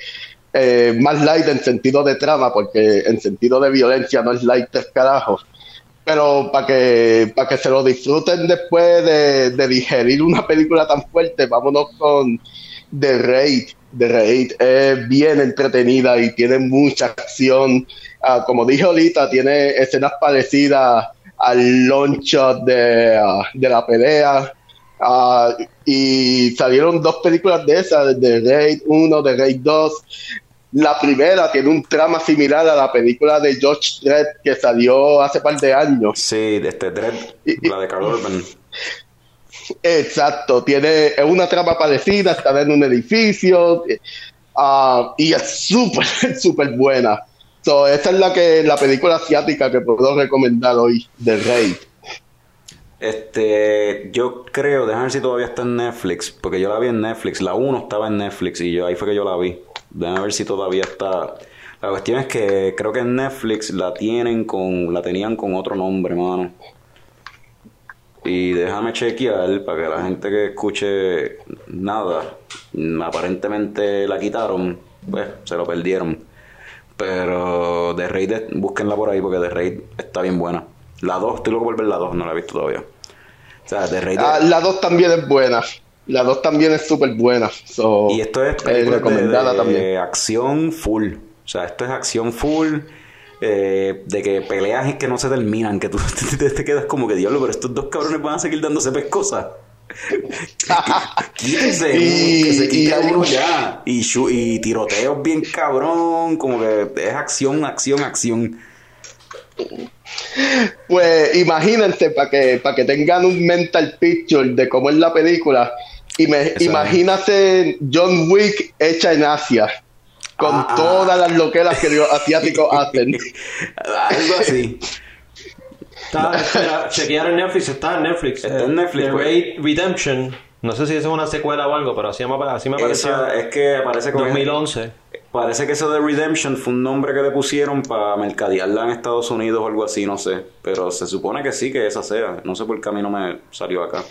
eh, más light en sentido de trama, porque en sentido de violencia no es light el carajo. Pero para que, para que se lo disfruten después de, digerir una película tan fuerte, vámonos con The Raid. The Raid es bien entretenida y tiene mucha acción. Ah, como dije ahorita, tiene escenas parecidas al long shot de, ah, de la pelea. Ah, y salieron dos películas de esas, de Raid 1, de Raid 2. La primera tiene un trama similar a la película de George Dredd que salió hace par de años. Sí, de este Y- y- la de Carl Urban. Exacto, tiene es una trama parecida, está en un edificio ah, y es súper, súper buena. So, esta es la que la película asiática que puedo recomendar hoy, The Raid. Este, yo creo, déjame ver si todavía está en Netflix, porque yo la vi en Netflix, la 1 estaba en Netflix y yo ahí fue que yo la vi. Déjame ver si todavía está. La cuestión es que creo que en Netflix la tienen con, la tenían con otro nombre, mano. Y déjame chequear para que la gente que escuche nada, aparentemente la quitaron, pues se lo perdieron. Pero The Raid, búsquenla por ahí porque The Raid está bien buena. La 2, estoy loco por ver la 2, no la he visto todavía. O sea, The Raid. Ah, la 2 también es buena. La 2 también es súper buena. So, y esto es eh, recomendada de, también. de acción full. O sea, esto es acción full. eh, de que peleas y que no se terminan, que tú te, te quedas como que diablo, pero estos dos cabrones van a seguir dándose pescosas. Quítese, Y- que se y hay uno un- ya. Y, y tiroteos bien cabrón, como que es acción, acción, acción. Pues imagínense para que, para que tengan un mental picture de cómo es la película. Y me, Eso es. imagínate John Wick hecha en Asia. Con Ah, ah. todas las loqueras que los asiáticos hacen. Algo así. Está, espera, chequear en Netflix, está en Netflix. Está en Eh, Netflix, The pues. Raid Redemption. No sé si eso es una secuela o algo, pero así me, así me. Esa- es que parece como 2011. Parece que eso de Redemption fue un nombre que le pusieron para mercadearla en Estados Unidos o algo así, no sé. Pero se supone que sí, que esa sea. No sé por qué a mí no me salió acá.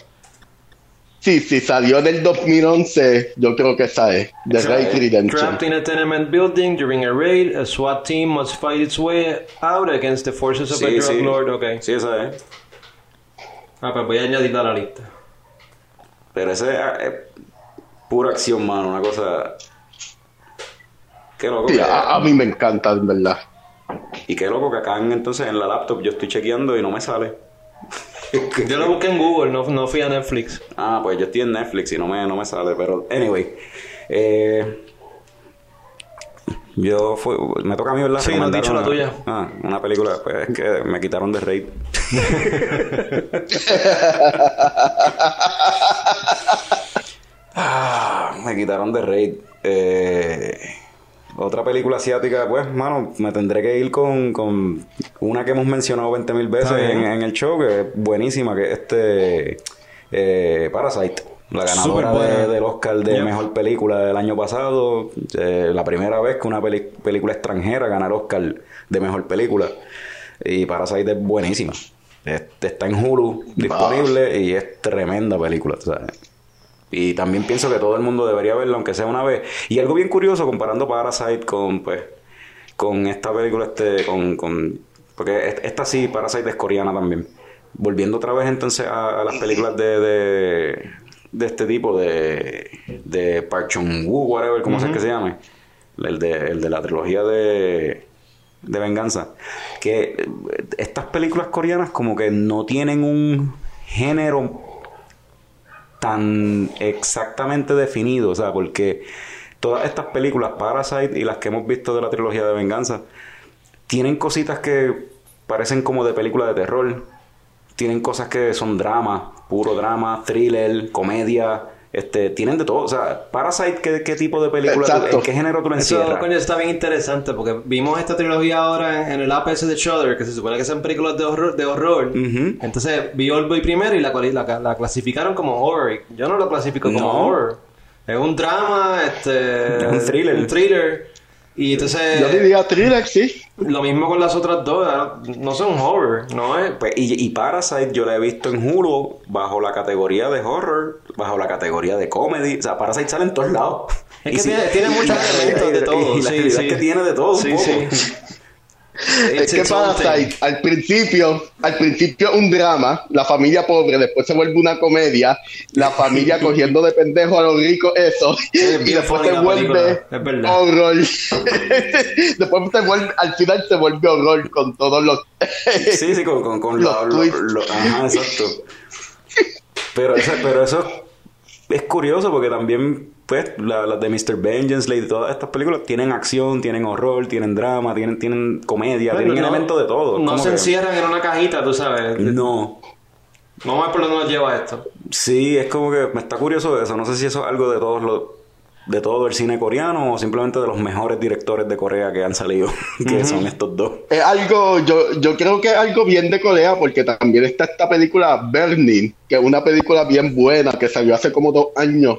Sí, sí, salió en el 2011. Yo creo que esa es. The Esa Raid. Redemption. Trapped in a tenement building during a raid, a SWAT team must fight its way out against the forces of a Sí, drug sí. lord. Okay. Sí, esa es. Ah, pues voy a añadirla a la lista. Pero ese es, es pura acción, mano. Una cosa... Qué loco. Sí, que- a, a mí me encanta, en verdad. Y qué loco que acá en- entonces en la laptop yo estoy chequeando y no me sale. Yo la busqué en Google, no, no fui a Netflix. Ah, pues yo estoy en Netflix y no me, no me sale, pero anyway. Eh, yo fue, me toca a mí, ¿verdad? Sí, no has dicho la tuya. una- Ah, una película, pues es que me quitaron de raid. ah, me quitaron de raid. Eh, otra película asiática, pues, mano, me tendré que ir con, con una que hemos mencionado 20 mil veces en, en el show, que es buenísima, que es este eh, Parasite. La ganadora de- del Oscar de. Mejor Película del año pasado. Eh, la primera vez que una peli- película extranjera gana el Oscar de Mejor Película. Y Parasite es buenísima. Este, está en Hulu disponible y es tremenda película. ¿sabes? Y también pienso que todo el mundo debería verla, aunque sea una vez. Y algo bien curioso comparando Parasite con, pues, con esta película, este, con, con, porque est- esta sí, Parasite es coreana también. Volviendo otra vez entonces a, a las películas de, de, de este tipo, de, de Park Chung-woo, whatever, como sea que se llame. El de, el de la trilogía de, de venganza. Que eh, estas películas coreanas como que no tienen un género tan exactamente definido, o sea, porque todas estas películas, Parasite y las que hemos visto de la trilogía de Venganza, tienen cositas que parecen como de película de terror, tienen cosas que son drama, puro drama, thriller, comedia, este, tienen de todo, o sea, Parasite, ¿qué, qué tipo de película, tú- en qué género tú lo Eso, encierras? coño, está bien interesante porque vimos esta trilogía ahora en, en el APS de Shudder, que se supone que son películas de horror. De horror. Entonces vi Old Boy primero y la, la, la clasificaron como horror. Yo no lo clasifico como No. horror. Es un drama, este... Es un thriller. Un thriller. Y entonces... Yo diría thriller, sí. Lo mismo con las otras dos. ¿verdad? No son horror, no es... Pues, y, y Parasite yo la he visto en Hulu bajo la categoría de horror, bajo la categoría de comedy. O sea, Parasite sale en todos lados. Es Y que sí, tiene- tiene muchos y- elementos de y- todo, Y la sí, sí. es que tiene de todo un Sí, poco. sí. Es que Parasite, al principio, al principio un drama, la familia pobre, después se vuelve una comedia, la familia cogiendo de pendejo a los ricos, eso, Es y después se vuelve película, horror. después se vuelve, al final se vuelve horror con todos los... Sí, sí, con, con, con Los lo- lo- twists. lo- Ajá, exacto. Pero, esa- pero eso es curioso porque también, pues, la- las de Mr. Vengeance y todas estas películas tienen acción, tienen horror, tienen drama, tienen, tienen comedia, tienen no- elementos de todo. No se que- encierran en una cajita, tú sabes. No. Vamos a ver por dónde nos lleva esto. Sí, es como que me está curioso eso. No sé si eso es algo de todos los de todo el cine coreano o simplemente de los mejores directores de Corea que han salido, que son estos dos. Es algo, yo, yo creo que es algo bien de Corea, porque también está esta película Burning, que es una película bien buena, que salió hace como dos años.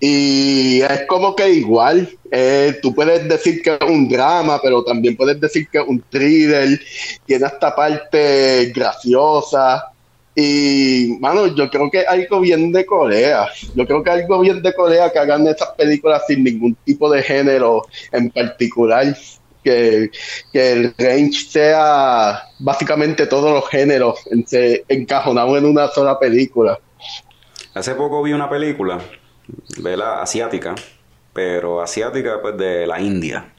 Y es como que igual, eh, tú puedes decir que es un drama, pero también puedes decir que es un thriller, tiene esta parte graciosa. Y, mano, yo creo que algo bien de Corea. Yo creo que algo bien de Corea que hagan esas películas sin ningún tipo de género en particular. Que, que el range sea básicamente todos los géneros se- encajonados en una sola película. Hace poco vi una película, ¿verdad? Asiática, pero asiática pues de la India.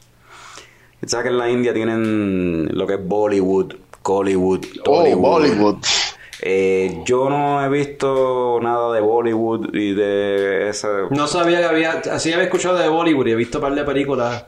¿Sabes que en la India tienen lo que es Bollywood, Collywood, Oh? Bollywood. Eh, yo no he visto nada de Bollywood y de esa... No sabía que había, así había escuchado de Bollywood y he visto un par de películas.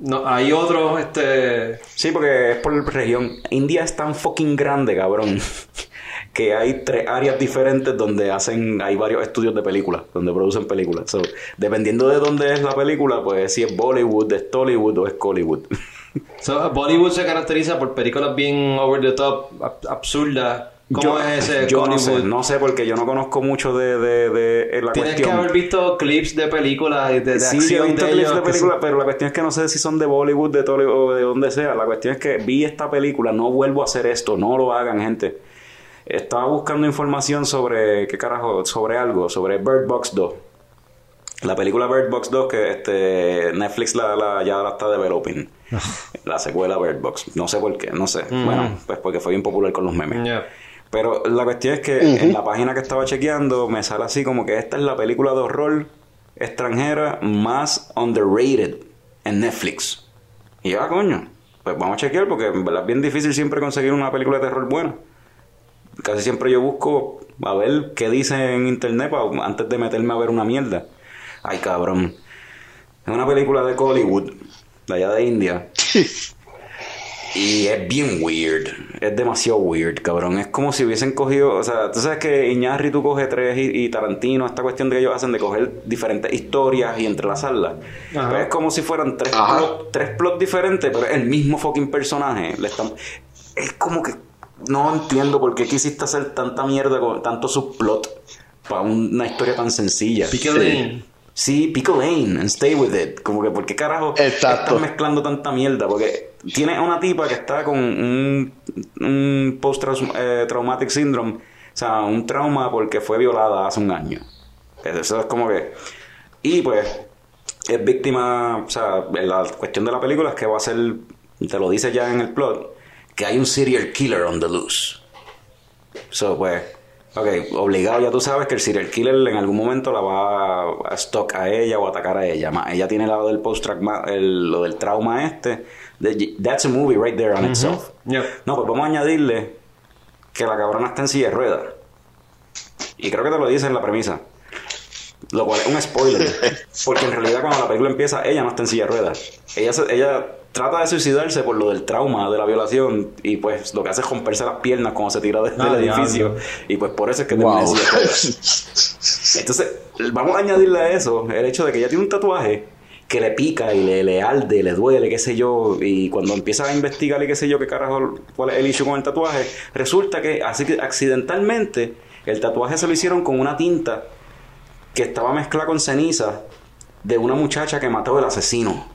No, hay otros, este, Sí, porque es por región. India es tan fucking grande, cabrón, que hay tres áreas diferentes donde hacen, hay varios estudios de películas, donde producen películas. So, dependiendo de dónde es la película, pues si es Bollywood, es Tollywood o es Collywood. so, Bollywood se caracteriza por películas bien over the top, ab- absurdas. ¿Cómo yo, es ese yo no sé, no sé porque yo no conozco mucho de, de, de- eh, la Tienes cuestión. que haber visto clips de películas y de, de Sí, yo he acción visto de clips ellos. de películas, pero la cuestión es que no sé si son de Bollywood, de Tollywood o de donde sea. La cuestión es que vi esta película, no vuelvo a hacer esto, no lo hagan, gente. Estaba buscando información sobre, ¿qué carajo? Sobre algo, sobre Bird Box 2. La película Bird Box 2 que este Netflix la, la- ya la está developing. la secuela Bird Box. No sé por qué, no sé. Bueno, pues porque fue bien popular con los memes. Yeah. Pero la cuestión es que en la página que estaba chequeando me sale así como que esta es la película de horror extranjera más underrated en Netflix. Y ya, coño, pues vamos a chequear porque en verdad es bien difícil siempre conseguir una película de terror buena. Casi siempre yo busco a ver qué dice en internet pa- antes de meterme a ver una mierda. Ay, cabrón. Es una película de Hollywood, de allá de India. Y es bien weird. Es demasiado weird, cabrón. Es como si hubiesen cogido. O sea, tú sabes que Iñárritu coge tres y, y Tarantino, esta cuestión de que ellos hacen de coger diferentes historias y entrelazarlas. Pero es como si fueran tres plots tres plots diferentes, pero es el mismo fucking personaje. Le están... Es como que. No entiendo por qué quisiste hacer tanta mierda con tanto subplot para una historia tan sencilla. Pickle. Sí, pick a lane and stay with it. Como que, ¿por qué carajo Exacto. están mezclando tanta mierda? Porque tiene una tipa que está con un, un post-traumatic syndrome. O sea, un trauma porque fue violada hace un año. Eso es como que... Y pues, es víctima... O sea, la cuestión de la película es que va a ser... Te lo dice ya en el plot. Que hay un serial killer on the loose. So, pues, ok, obligado, ya tú sabes que el serial killer en algún momento la va a stock a ella o a atacar a ella. Ma- Ella tiene lado del post trauma, lo del trauma este. That's a movie right there on itself. No, pues vamos a añadirle que la cabrona está en silla de ruedas. Y creo que te lo dice en la premisa. Lo cual es un spoiler. Porque en realidad cuando la película empieza, ella no está en silla de ruedas. Ella, se- ella trata de suicidarse por lo del trauma de la violación. Y pues lo que hace es romperse las piernas cuando se tira de- Ah, del edificio. Y pues por eso es que termina en Wow. silla de ruedas. Entonces, vamos a añadirle a eso el hecho de que ella tiene un tatuaje que le pica y le, le arde, le duele, qué sé yo, y cuando empieza a investigar y qué sé yo, qué carajo, cuál es el issue con el tatuaje, resulta que así que accidentalmente el tatuaje se lo hicieron con una tinta que estaba mezclada con ceniza de una muchacha que mató el asesino.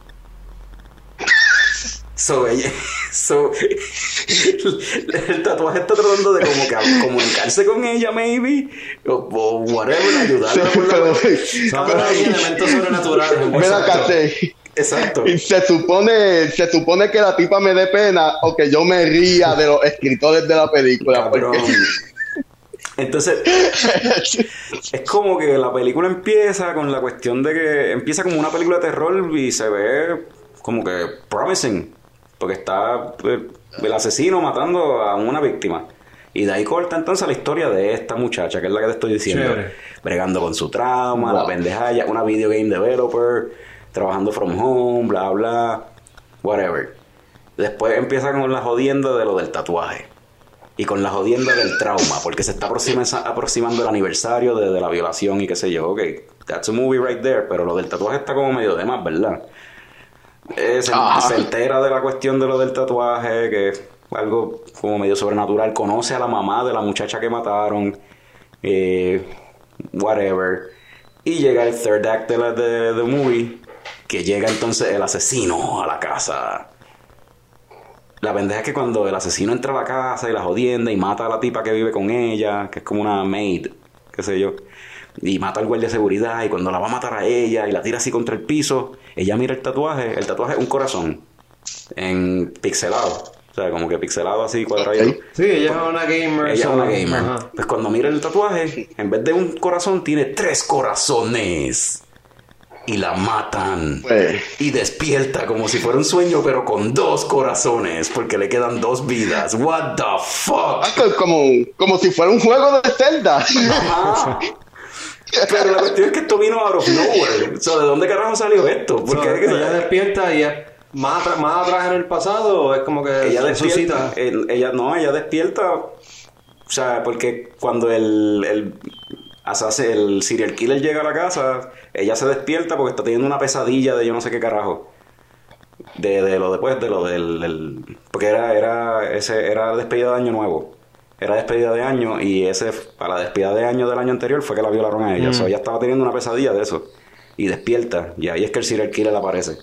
So, ella, so, el tatuaje está tratando de como que comunicarse con ella, maybe, o, o whatever, ayudarla la- Son ahí elementos sobrenaturales. Sí. Exacto. Y se supone, se supone que la tipa me dé pena o que yo me ría de los escritores de la película. Cabrón. Porque Entonces, es como que la película empieza con la cuestión de que empieza como una película de terror y se ve como que promising, porque está eh, el asesino matando a una víctima. Y de ahí corta entonces la historia de esta muchacha, que es la que te estoy diciendo. Chévere. Bregando con su trauma, la Wow. pendejaya, una video game developer, trabajando from home, bla, bla, whatever. Después empieza con la jodienda de lo del tatuaje. Y con la jodienda del trauma, porque se está aproxima- aproximando el aniversario de, de la violación y qué sé yo. Ok, that's a movie right there, pero lo del tatuaje está como medio de más, ¿verdad? Eh, se, Ajá. se entera de la cuestión de lo del tatuaje, que es algo como medio sobrenatural. Conoce a la mamá de la muchacha que mataron, eh, whatever. Y llega el third act de la de, the movie, que llega entonces el asesino a la casa. La pendeja es que cuando el asesino entra a la casa y la jodienda y mata a la tipa que vive con ella, que es como una maid, qué sé yo, y mata al guardia de seguridad y cuando la va a matar a ella y la tira así contra el piso, ella mira el tatuaje, el tatuaje es un corazón en pixelado, o sea, como que pixelado así cuadradito. Ok. Sí, ella es una gamer. Ella es una gamer. Ajá. Pues cuando mira el tatuaje, en vez de un corazón, tiene tres corazones. Y la matan. Pues- Y despierta como si fuera un sueño, pero con dos corazones, porque le quedan dos vidas. What the fuck? Ah, que como, como si fuera un juego de Zelda. Pero la cuestión es que esto vino out of nowhere. O sea, ¿de dónde carajo salió esto? So, Porque es que- ella despierta y es más, atra- más atrás en el pasado o es como que ella resucita. despierta. el- ella, no, ella despierta. O sea, porque cuando el, el, el serial killer llega a la casa, ella se despierta porque está teniendo una pesadilla de yo no sé qué carajo. De, de lo después, de lo del. del- porque era, era, ese, era despedida de año nuevo. Era despedida de año y ese, a la despedida de año del año anterior fue que la violaron a ella. O sea, ella estaba teniendo una pesadilla de eso. Y despierta. Y ahí es que el serial killer aparece.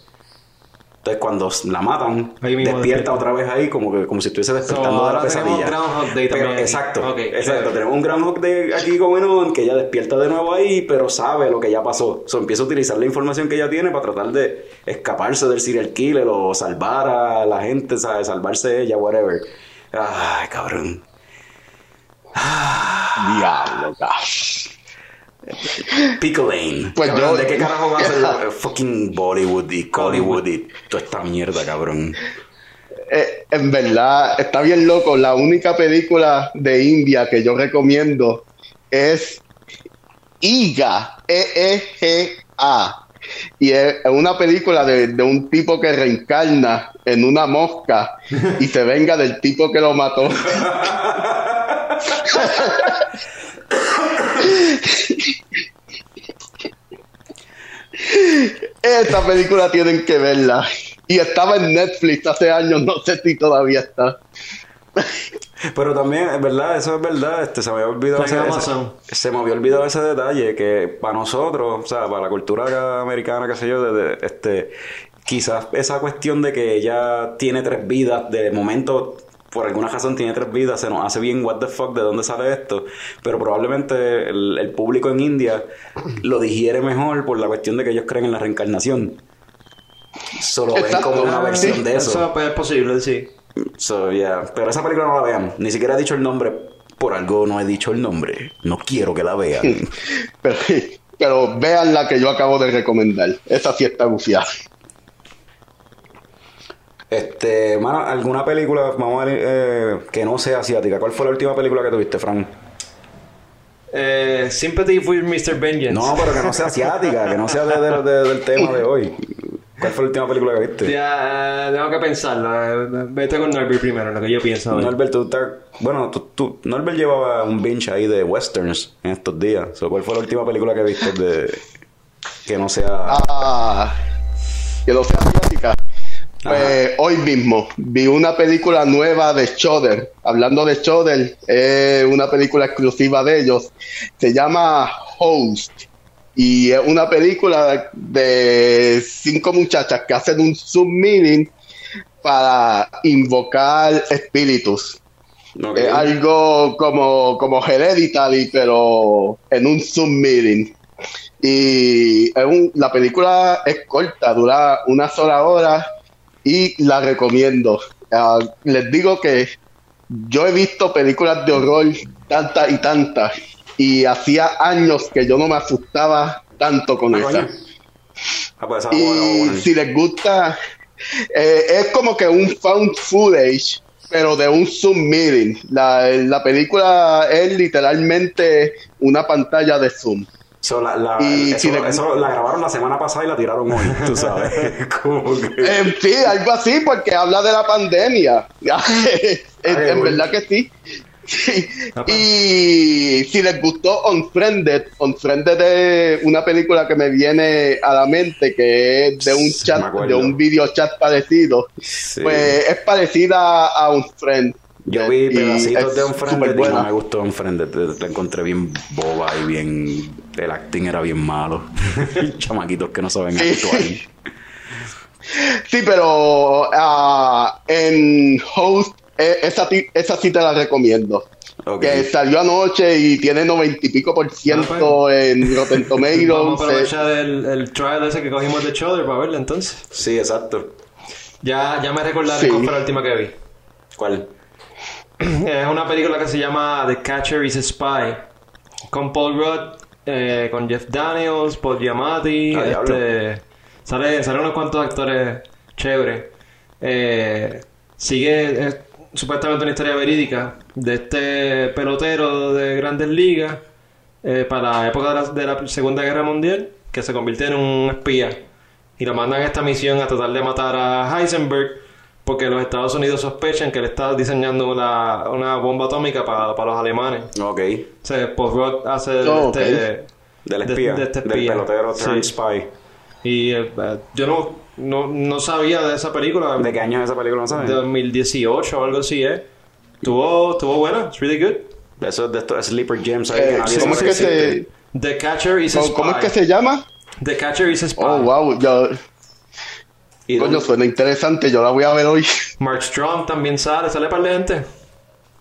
Entonces cuando la matan, despierta despierta. otra vez ahí como que como si estuviese despertando So, de la pesadilla. Groundhog Day Pero-. Exacto, Ok, exacto. Tenemos un Groundhog Day aquí going on que ella despierta de nuevo ahí, pero sabe lo que ya pasó. So, empieza a utilizar la información que ella tiene para tratar de escaparse del serial killer o salvar a la gente, ¿sabes? Salvarse ella, whatever. Ay, cabrón. Diablo, cabrón. Pickle Lane. Pues Cabrón, yo- ¿De qué carajo va a ser fucking Bollywood y Hollywood y toda esta mierda, cabrón? Eh, en verdad, está bien loco. La única película de India que yo recomiendo es Iga, E-E-G-A. Y es es una película de, de un tipo que reencarna en una mosca y se venga del tipo que lo mató. Esta película tienen que verla. Y estaba en Netflix hace años, no sé si todavía está. Pero también, es verdad, eso es verdad, este, se me había olvidado ese, se me había olvidado ese detalle que para nosotros, o sea, para la cultura americana, qué sé yo, de- de- este, quizás esa cuestión de que ella tiene tres vidas, de momento, por alguna razón tiene tres vidas, se nos hace bien what the fuck, de dónde sale esto, pero probablemente el, el público en India lo digiere mejor por la cuestión de que ellos creen en la reencarnación. Solo ven como una versión sí, de eso. Eso es posible, sí. So, yeah. Pero esa película no la vean. Ni siquiera he dicho el nombre. Por algo no he dicho el nombre. No quiero que la vean. Pero, pero vean la que yo acabo de recomendar. Esa sí está bufiada. Este, mano, ¿alguna película, vamos a ver, eh, que no sea asiática? ¿Cuál fue la última película que tuviste, Frank? Eh, Sympathy for Mr. Vengeance. No, pero que no sea asiática, que no sea de- de- de- del tema de hoy. ¿Cuál fue la última película que viste? Ya, eh, tengo que pensarlo. eh, Vete con Norbert primero, lo que yo pienso. ver. Norbert, tú estás- bueno, tú, tú- Norbert llevaba un binge ahí de westerns en estos días. So, ¿Cuál fue la última película que viste de que no sea Ah, que no sea asiática. Pues hoy mismo vi una película nueva de Shudder. Hablando de Shudder, es una película exclusiva de ellos. Se llama Host. Y es una película de cinco muchachas que hacen un submeeting para invocar espíritus. Es algo como, como Hereditary, pero en un submeeting. Y es un- la película es corta, dura una sola hora y la recomiendo. Ah, les digo que yo he visto películas de horror tantas y tantas y hacía años que yo no me asustaba tanto con Ah, esa. Ah, pues Y si les gusta, eh, es como que un found footage, pero de un submeeting. La, la película es literalmente una pantalla de zoom. So, la, la- Y eso, si le- eso la grabaron la semana pasada y la tiraron hoy, tú sabes. Que... En sí, algo así, porque habla de la pandemia. en, Ay, en verdad que sí. Sí. Ah. Y si les gustó Unfriended, Unfriended es una película que me viene a la mente que es de un chat, de un video chat parecido. Sí. Pues es parecida a Unfriended. Yo vi Y pedacitos de Unfriended y no me gustó Unfriended. La encontré bien boba y bien... El acting era bien malo. Chamaquitos que no saben Sí. actuar. Sí, pero ah, en Host, eh, esa, esa sí te la recomiendo. Que salió anoche y tiene noventa y pico por ciento Ah, pues. en Rotten Vamos a Tomatoes. eh, aprovechar el, el trial ese que cogimos de Shoulder para verla entonces. Sí, exacto. Ya, ya me recordaré Sí. cuál fue la última que vi. ¿Cuál? Es una película que se llama The Catcher is a Spy. Con Paul Rudd, eh, con Jeff Daniels, Paul Giamatti. Ah, este, sale, salen unos cuantos actores chéveres. Eh, sigue es supuestamente una historia verídica de este pelotero de grandes ligas eh, para la época de la, de la Segunda Guerra Mundial que se convierte en un espía y lo mandan a esta misión a tratar de matar a Heisenberg porque los Estados Unidos sospechan que él está diseñando una, una bomba atómica para, para los alemanes. Ok. O sea, Paul Rudd hace de Oh, este, Del de- espía. de este Del espía. pelotero Sí. spy. Y eh, yo no, no, no sabía de esa película. ¿De qué año es esa película? ¿No sabes? 2018 o algo así, ¿eh? Estuvo, estuvo buena, it's really good. Eso es de estos Sleeper Gems eh, ¿Cómo es que se. The Catcher is a cómo, Spy. cómo es que se llama? The Catcher is a Spy. Oh, wow. Yo, ¿Y coño, dónde- suena interesante. Yo la voy a ver hoy. Mark Strong también sale, sale para de gente.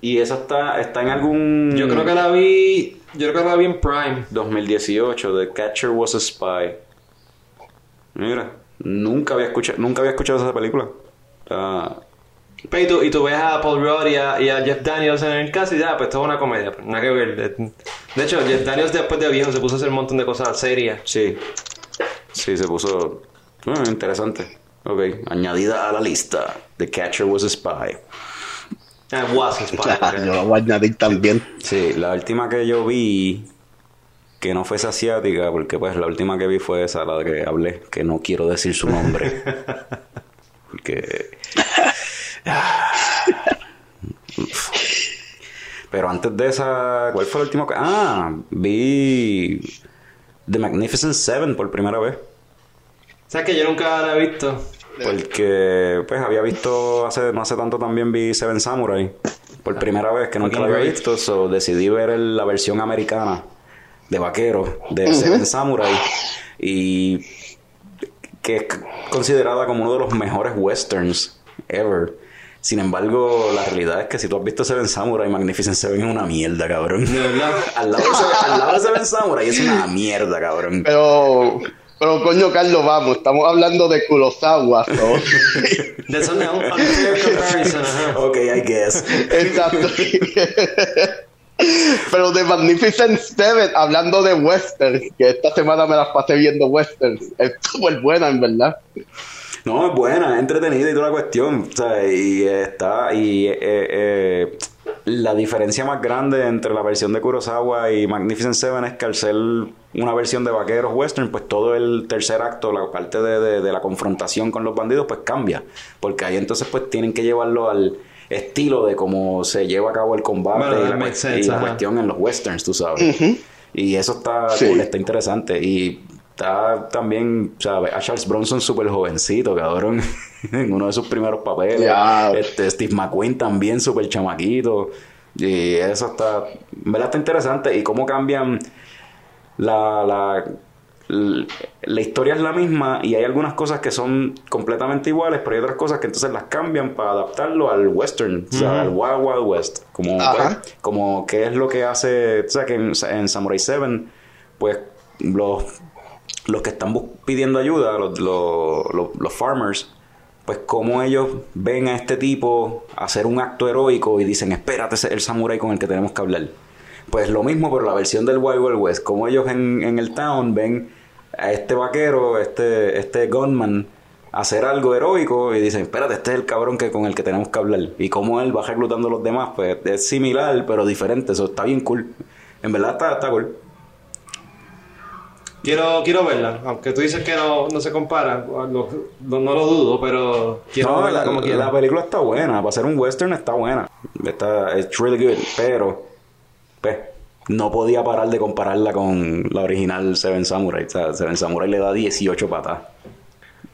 Y esa está, está en algún... Yo creo que la vi, yo creo que la vi en Prime. 2018, The Catcher Was a Spy. Mira, nunca había escuchado, nunca había escuchado esa película. Ah, Pero y tú, y tú ves a Paul Rudd y a, y a Jeff Daniels en el caso y ya, pues esto es una comedia. nada que ver. De, hecho, Jeff Daniels después de viejo se puso a hacer un montón de cosas serias. sí. Sí, se puso ah, interesante. Ok, añadida a la lista. The Catcher Was a Spy. Ah, was a spy. Yo la voy a añadir también. Sí, la última que yo vi que no fuese asiática, porque pues la última que vi fue esa, la de que hablé, que no quiero decir su nombre. porque... Pero antes de esa, ¿cuál fue la última? que- Ah, vi The Magnificent Seven por primera vez. ¿Sabes que yo nunca la he visto? Porque pues había visto hace no hace tanto también vi Seven Samurai por primera vez que nunca la había visto, so decidí ver el- la versión americana de vaquero de Seven Samurai y que es considerada como uno de los mejores westerns ever. Sin embargo, la realidad es que si tú has visto Seven Samurai, Magnificent Seven es una mierda, cabrón. Al, lado de, Seven- al lado de Seven Samurai es una mierda, cabrón. Pero, pero coño, Carlos, vamos. Estamos hablando de Kurosawa. ¿no? That's an unfair comparison, ajá. Ok, I guess. Exacto. Pero de Magnificent Seven, hablando de westerns, que esta semana me las pasé viendo westerns, es súper buena, en verdad. No, es buena, es entretenida y toda la cuestión. O sea, y está. Y eh, eh, la diferencia más grande entre la versión de Kurosawa y Magnificent Seven es que al ser una versión de vaqueros western, pues todo el tercer acto, la parte de, de- de la confrontación con los bandidos, pues cambia. Porque ahí entonces, pues tienen que llevarlo al estilo de cómo se lleva a cabo el combate Bueno, y, la, sense, y cuestión en los westerns, tú sabes. Y eso está Sí. cool, está interesante. Y está también, ¿sabes? A Charles Bronson súper jovencito, cabrón. en uno de sus primeros papeles. Este, Steve McQueen también súper chamaquito. Y eso está, en verdad está interesante. Y cómo cambian la, la, la historia es la misma y hay algunas cosas que son completamente iguales, pero hay otras cosas que entonces las cambian para adaptarlo al western, o sea, al Wild Wild West. Como, pues, como qué es lo que hace, o sea, que en, en Samurai 7, pues los, los que están pidiendo ayuda, los, los, los- los farmers, pues como ellos ven a este tipo hacer un acto heroico y dicen, espérate, ese es el samurái con el que tenemos que hablar. Pues lo mismo, pero la versión del Wild Wild West, como ellos en, en el town ven a este vaquero, este, este gunman, hacer algo heroico y dicen, espérate, este es el cabrón que, con el que tenemos que hablar. Y como él va reclutando a los demás, pues es similar, pero diferente, eso está bien cool. En verdad está, está cool. Quiero, quiero verla, aunque tú dices que no, no se compara, lo- lo- no lo dudo, pero quiero No, verla la, como quiera. la película está buena, para ser un western está buena. Está, it's really good, pero pues, no podía parar de compararla con la original Seven Samurai. O sea, Seven Samurai le da 18 patas.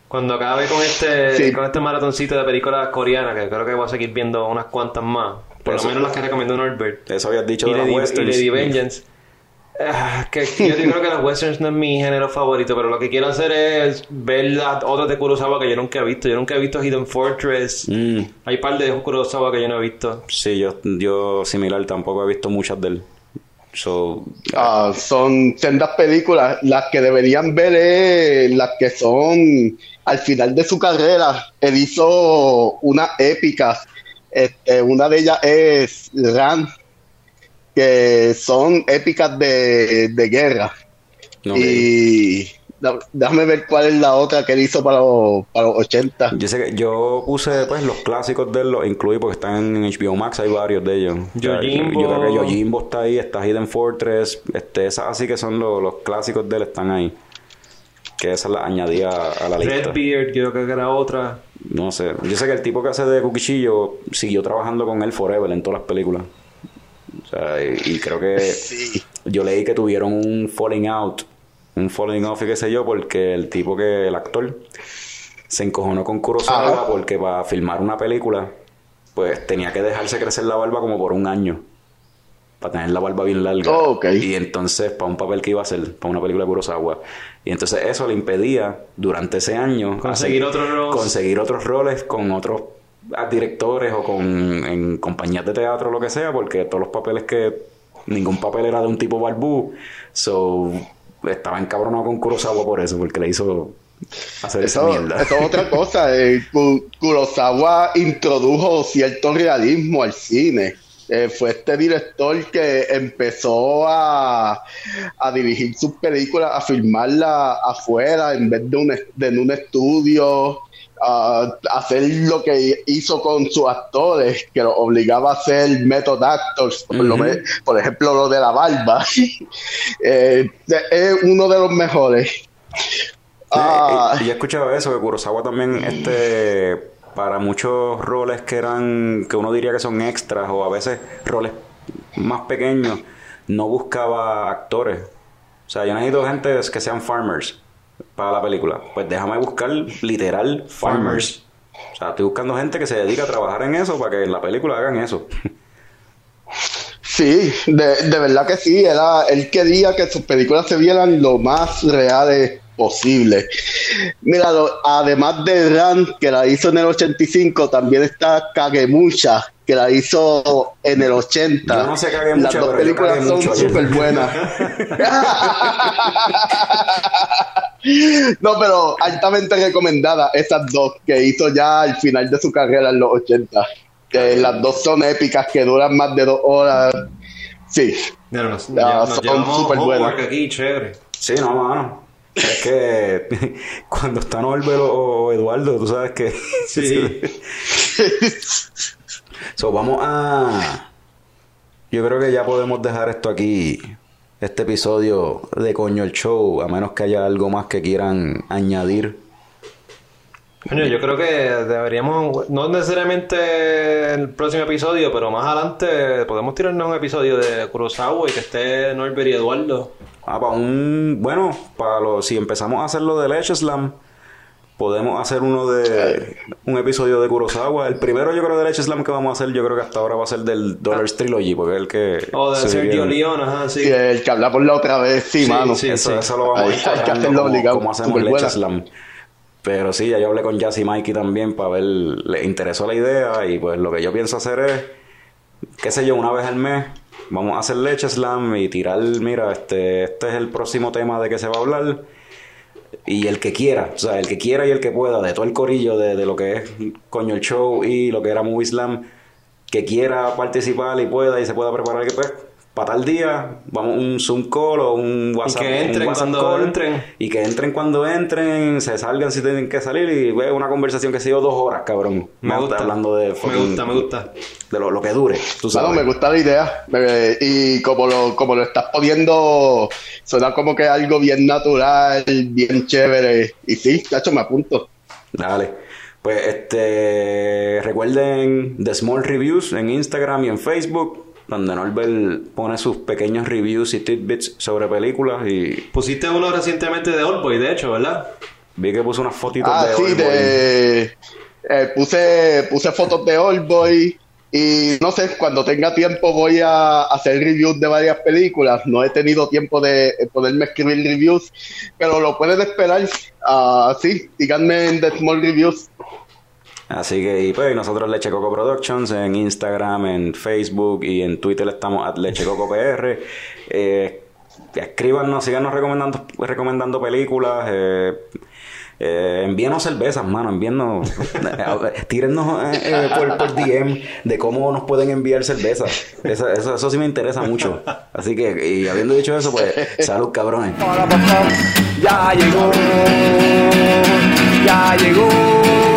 Cuando acabe con este, Sí. con este maratoncito de películas coreanas, que creo que voy a seguir viendo unas cuantas más, por Eso. lo menos las que recomendó Norbert, Eso habías dicho y de las Lady, y westerns. Lady Vengeance, Ah, que yo creo que los westerns no es mi género favorito, pero lo que quiero hacer es ver las otras de Kurosawa que yo nunca he visto. Yo nunca he visto Hidden Fortress. Mm, Hay un par de Kurosawa que yo no he visto. sí, yo, yo similar tampoco he visto muchas de él. So, Ah, son sendas películas. Las que deberían ver es las que son al final de su carrera. Él hizo unas épicas. Este, una de ellas es Ran, que son épicas de, de guerra. no, Y da- déjame ver cuál es la otra que él hizo para los, para los 80. Yo sé que yo puse pues los clásicos de él, los incluí porque están en HBO Max, hay varios de ellos. Yojimbo. Yo creo que Yojimbo está ahí, está Hidden Fortress, este, esas así que son los, los clásicos de él están ahí. Que esas las añí a, la lista. Redbeard, yo creo que era otra. No sé. Yo sé que el tipo que hace de Cuchillo siguió trabajando con él forever en todas las películas. O sea, y, y creo que Sí. yo leí que tuvieron un falling out, un falling off y qué sé yo, porque el tipo que, el actor, se encojonó con Kurosawa Ajá. porque para filmar una película, pues tenía que dejarse crecer la barba como por un año. Para tener la barba bien larga. Oh. Y entonces, para un papel que iba a hacer, para una película de Kurosawa. Y entonces eso le impedía, durante ese año, Conseguir hacer- otros roles. conseguir otros roles con otros ah, directores o con en compañías de teatro o lo que sea, porque todos los papeles que ningún papel era de un tipo barbú, so estaba encabronado con Kurosawa por eso, porque le hizo hacer esa mierda. eso es otra cosa. eh, Ku- Kurosawa introdujo cierto realismo al cine. Eh, fue este director que empezó a, a dirigir sus películas, a filmarlas afuera en vez de, un, de en un estudio, a hacer lo que hizo con sus actores, que los obligaba a hacer method actors, por, lo ejemplo lo de la barba. Eh, es uno de los mejores. Ah, y, y yo he escuchado eso, que Kurosawa también, este, para muchos roles que eran, que uno diría que son extras, o a veces roles más pequeños, no buscaba actores. O sea, yo necesito gente que sean farmers para la película. Pues déjame buscar literal farmers. O sea, estoy buscando gente que se dedica a trabajar en eso para que en la película hagan eso. Sí, de, de verdad que sí. Era, él quería que sus películas se vieran lo más reales posible. Mira, lo- además de Ran, que la hizo en el 85, también está Kagemusha, que la hizo en el 80. Yo no sé Kagemusha, Las dos pero películas son súper buenas. no, pero altamente recomendada esas dos que hizo ya al final de su carrera en los 80. Que las dos son épicas, que duran más de dos horas. Sí, no, nos, ya- nos son súper buenas. aquí, chévere. Sí, no, mano. Es que cuando está Norbert o, o Eduardo, tú sabes que... Sí. So, vamos a... Yo creo que ya podemos dejar esto aquí, este episodio de Coño el Show, a menos que haya algo más que quieran añadir. Coño, yo creo que deberíamos, no necesariamente el próximo episodio, pero más adelante podemos tirarnos un episodio de Kurosawa y que esté Norbert y Eduardo. Ah, para un... Bueno, para lo, si empezamos a hacerlo del Edge Slam, podemos hacer uno de... Un episodio de Kurosawa. El primero yo creo del Edge Slam que vamos a hacer, yo creo que hasta ahora va a ser del Dollars Trilogy, porque es el que... O de se Sergio. Leone, ajá, sí. Sí, el que hablamos la otra vez, sí, Sí, mano. sí. Eso, eso lo vamos a hacerlo como, obligado. como hacemos Slam. Pero sí, ya yo hablé con Jazzy Mikey también para ver, le interesó la idea y pues lo que yo pienso hacer es, qué sé yo, una vez al mes vamos a hacer Leche Slam y tirar, mira, este, este es el próximo tema de que se va a hablar. Y el que quiera, o sea, el que quiera y el que pueda, de todo el corillo de, de lo que es Coño el Show y lo que era Movie Slam, que quiera participar y pueda y se pueda preparar, que pues, para tal día, vamos un Zoom call o un WhatsApp. que entren un WhatsApp cuando entren. Y que entren cuando entren, se salgan si tienen que salir y ve una conversación que se dio dos horas, cabrón. Me No gusta. hablando de Me gusta, me gusta. De lo, lo que dure, tú sabes. Bueno, me gusta la idea. Me- y como lo, como lo estás poniendo, suena como que algo bien natural, bien chévere. Y sí, cacho, me apunto. Dale. Pues este recuerden The Small Reviews en Instagram y en Facebook, donde Norbert pone sus pequeños reviews y tidbits sobre películas y Pusiste uno recientemente de Oldboy, de hecho, ¿verdad? vi que puso unas fotitos Ah, de sí, Oldboy. de. eh, puse, puse fotos de Oldboy. Y no sé, cuando tenga tiempo voy a hacer reviews de varias películas. No he tenido tiempo de poderme escribir reviews, pero lo pueden esperar. Así, díganme en The Small Reviews. Así que, y pues nosotros Leche Coco Productions en Instagram, en Facebook y en Twitter estamos at Leche Coco PR. Eh, escríbanos, síganos recomendando, recomendando películas. Eh, eh, envíenos cervezas, mano, envíenos, tírennos eh, eh, por, por, DM de cómo nos pueden enviar cervezas. Eso, eso, eso, sí me interesa mucho. Así que, y habiendo dicho eso, pues, salud, cabrones. Ya llegó, ya llegó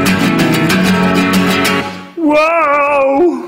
Whoa!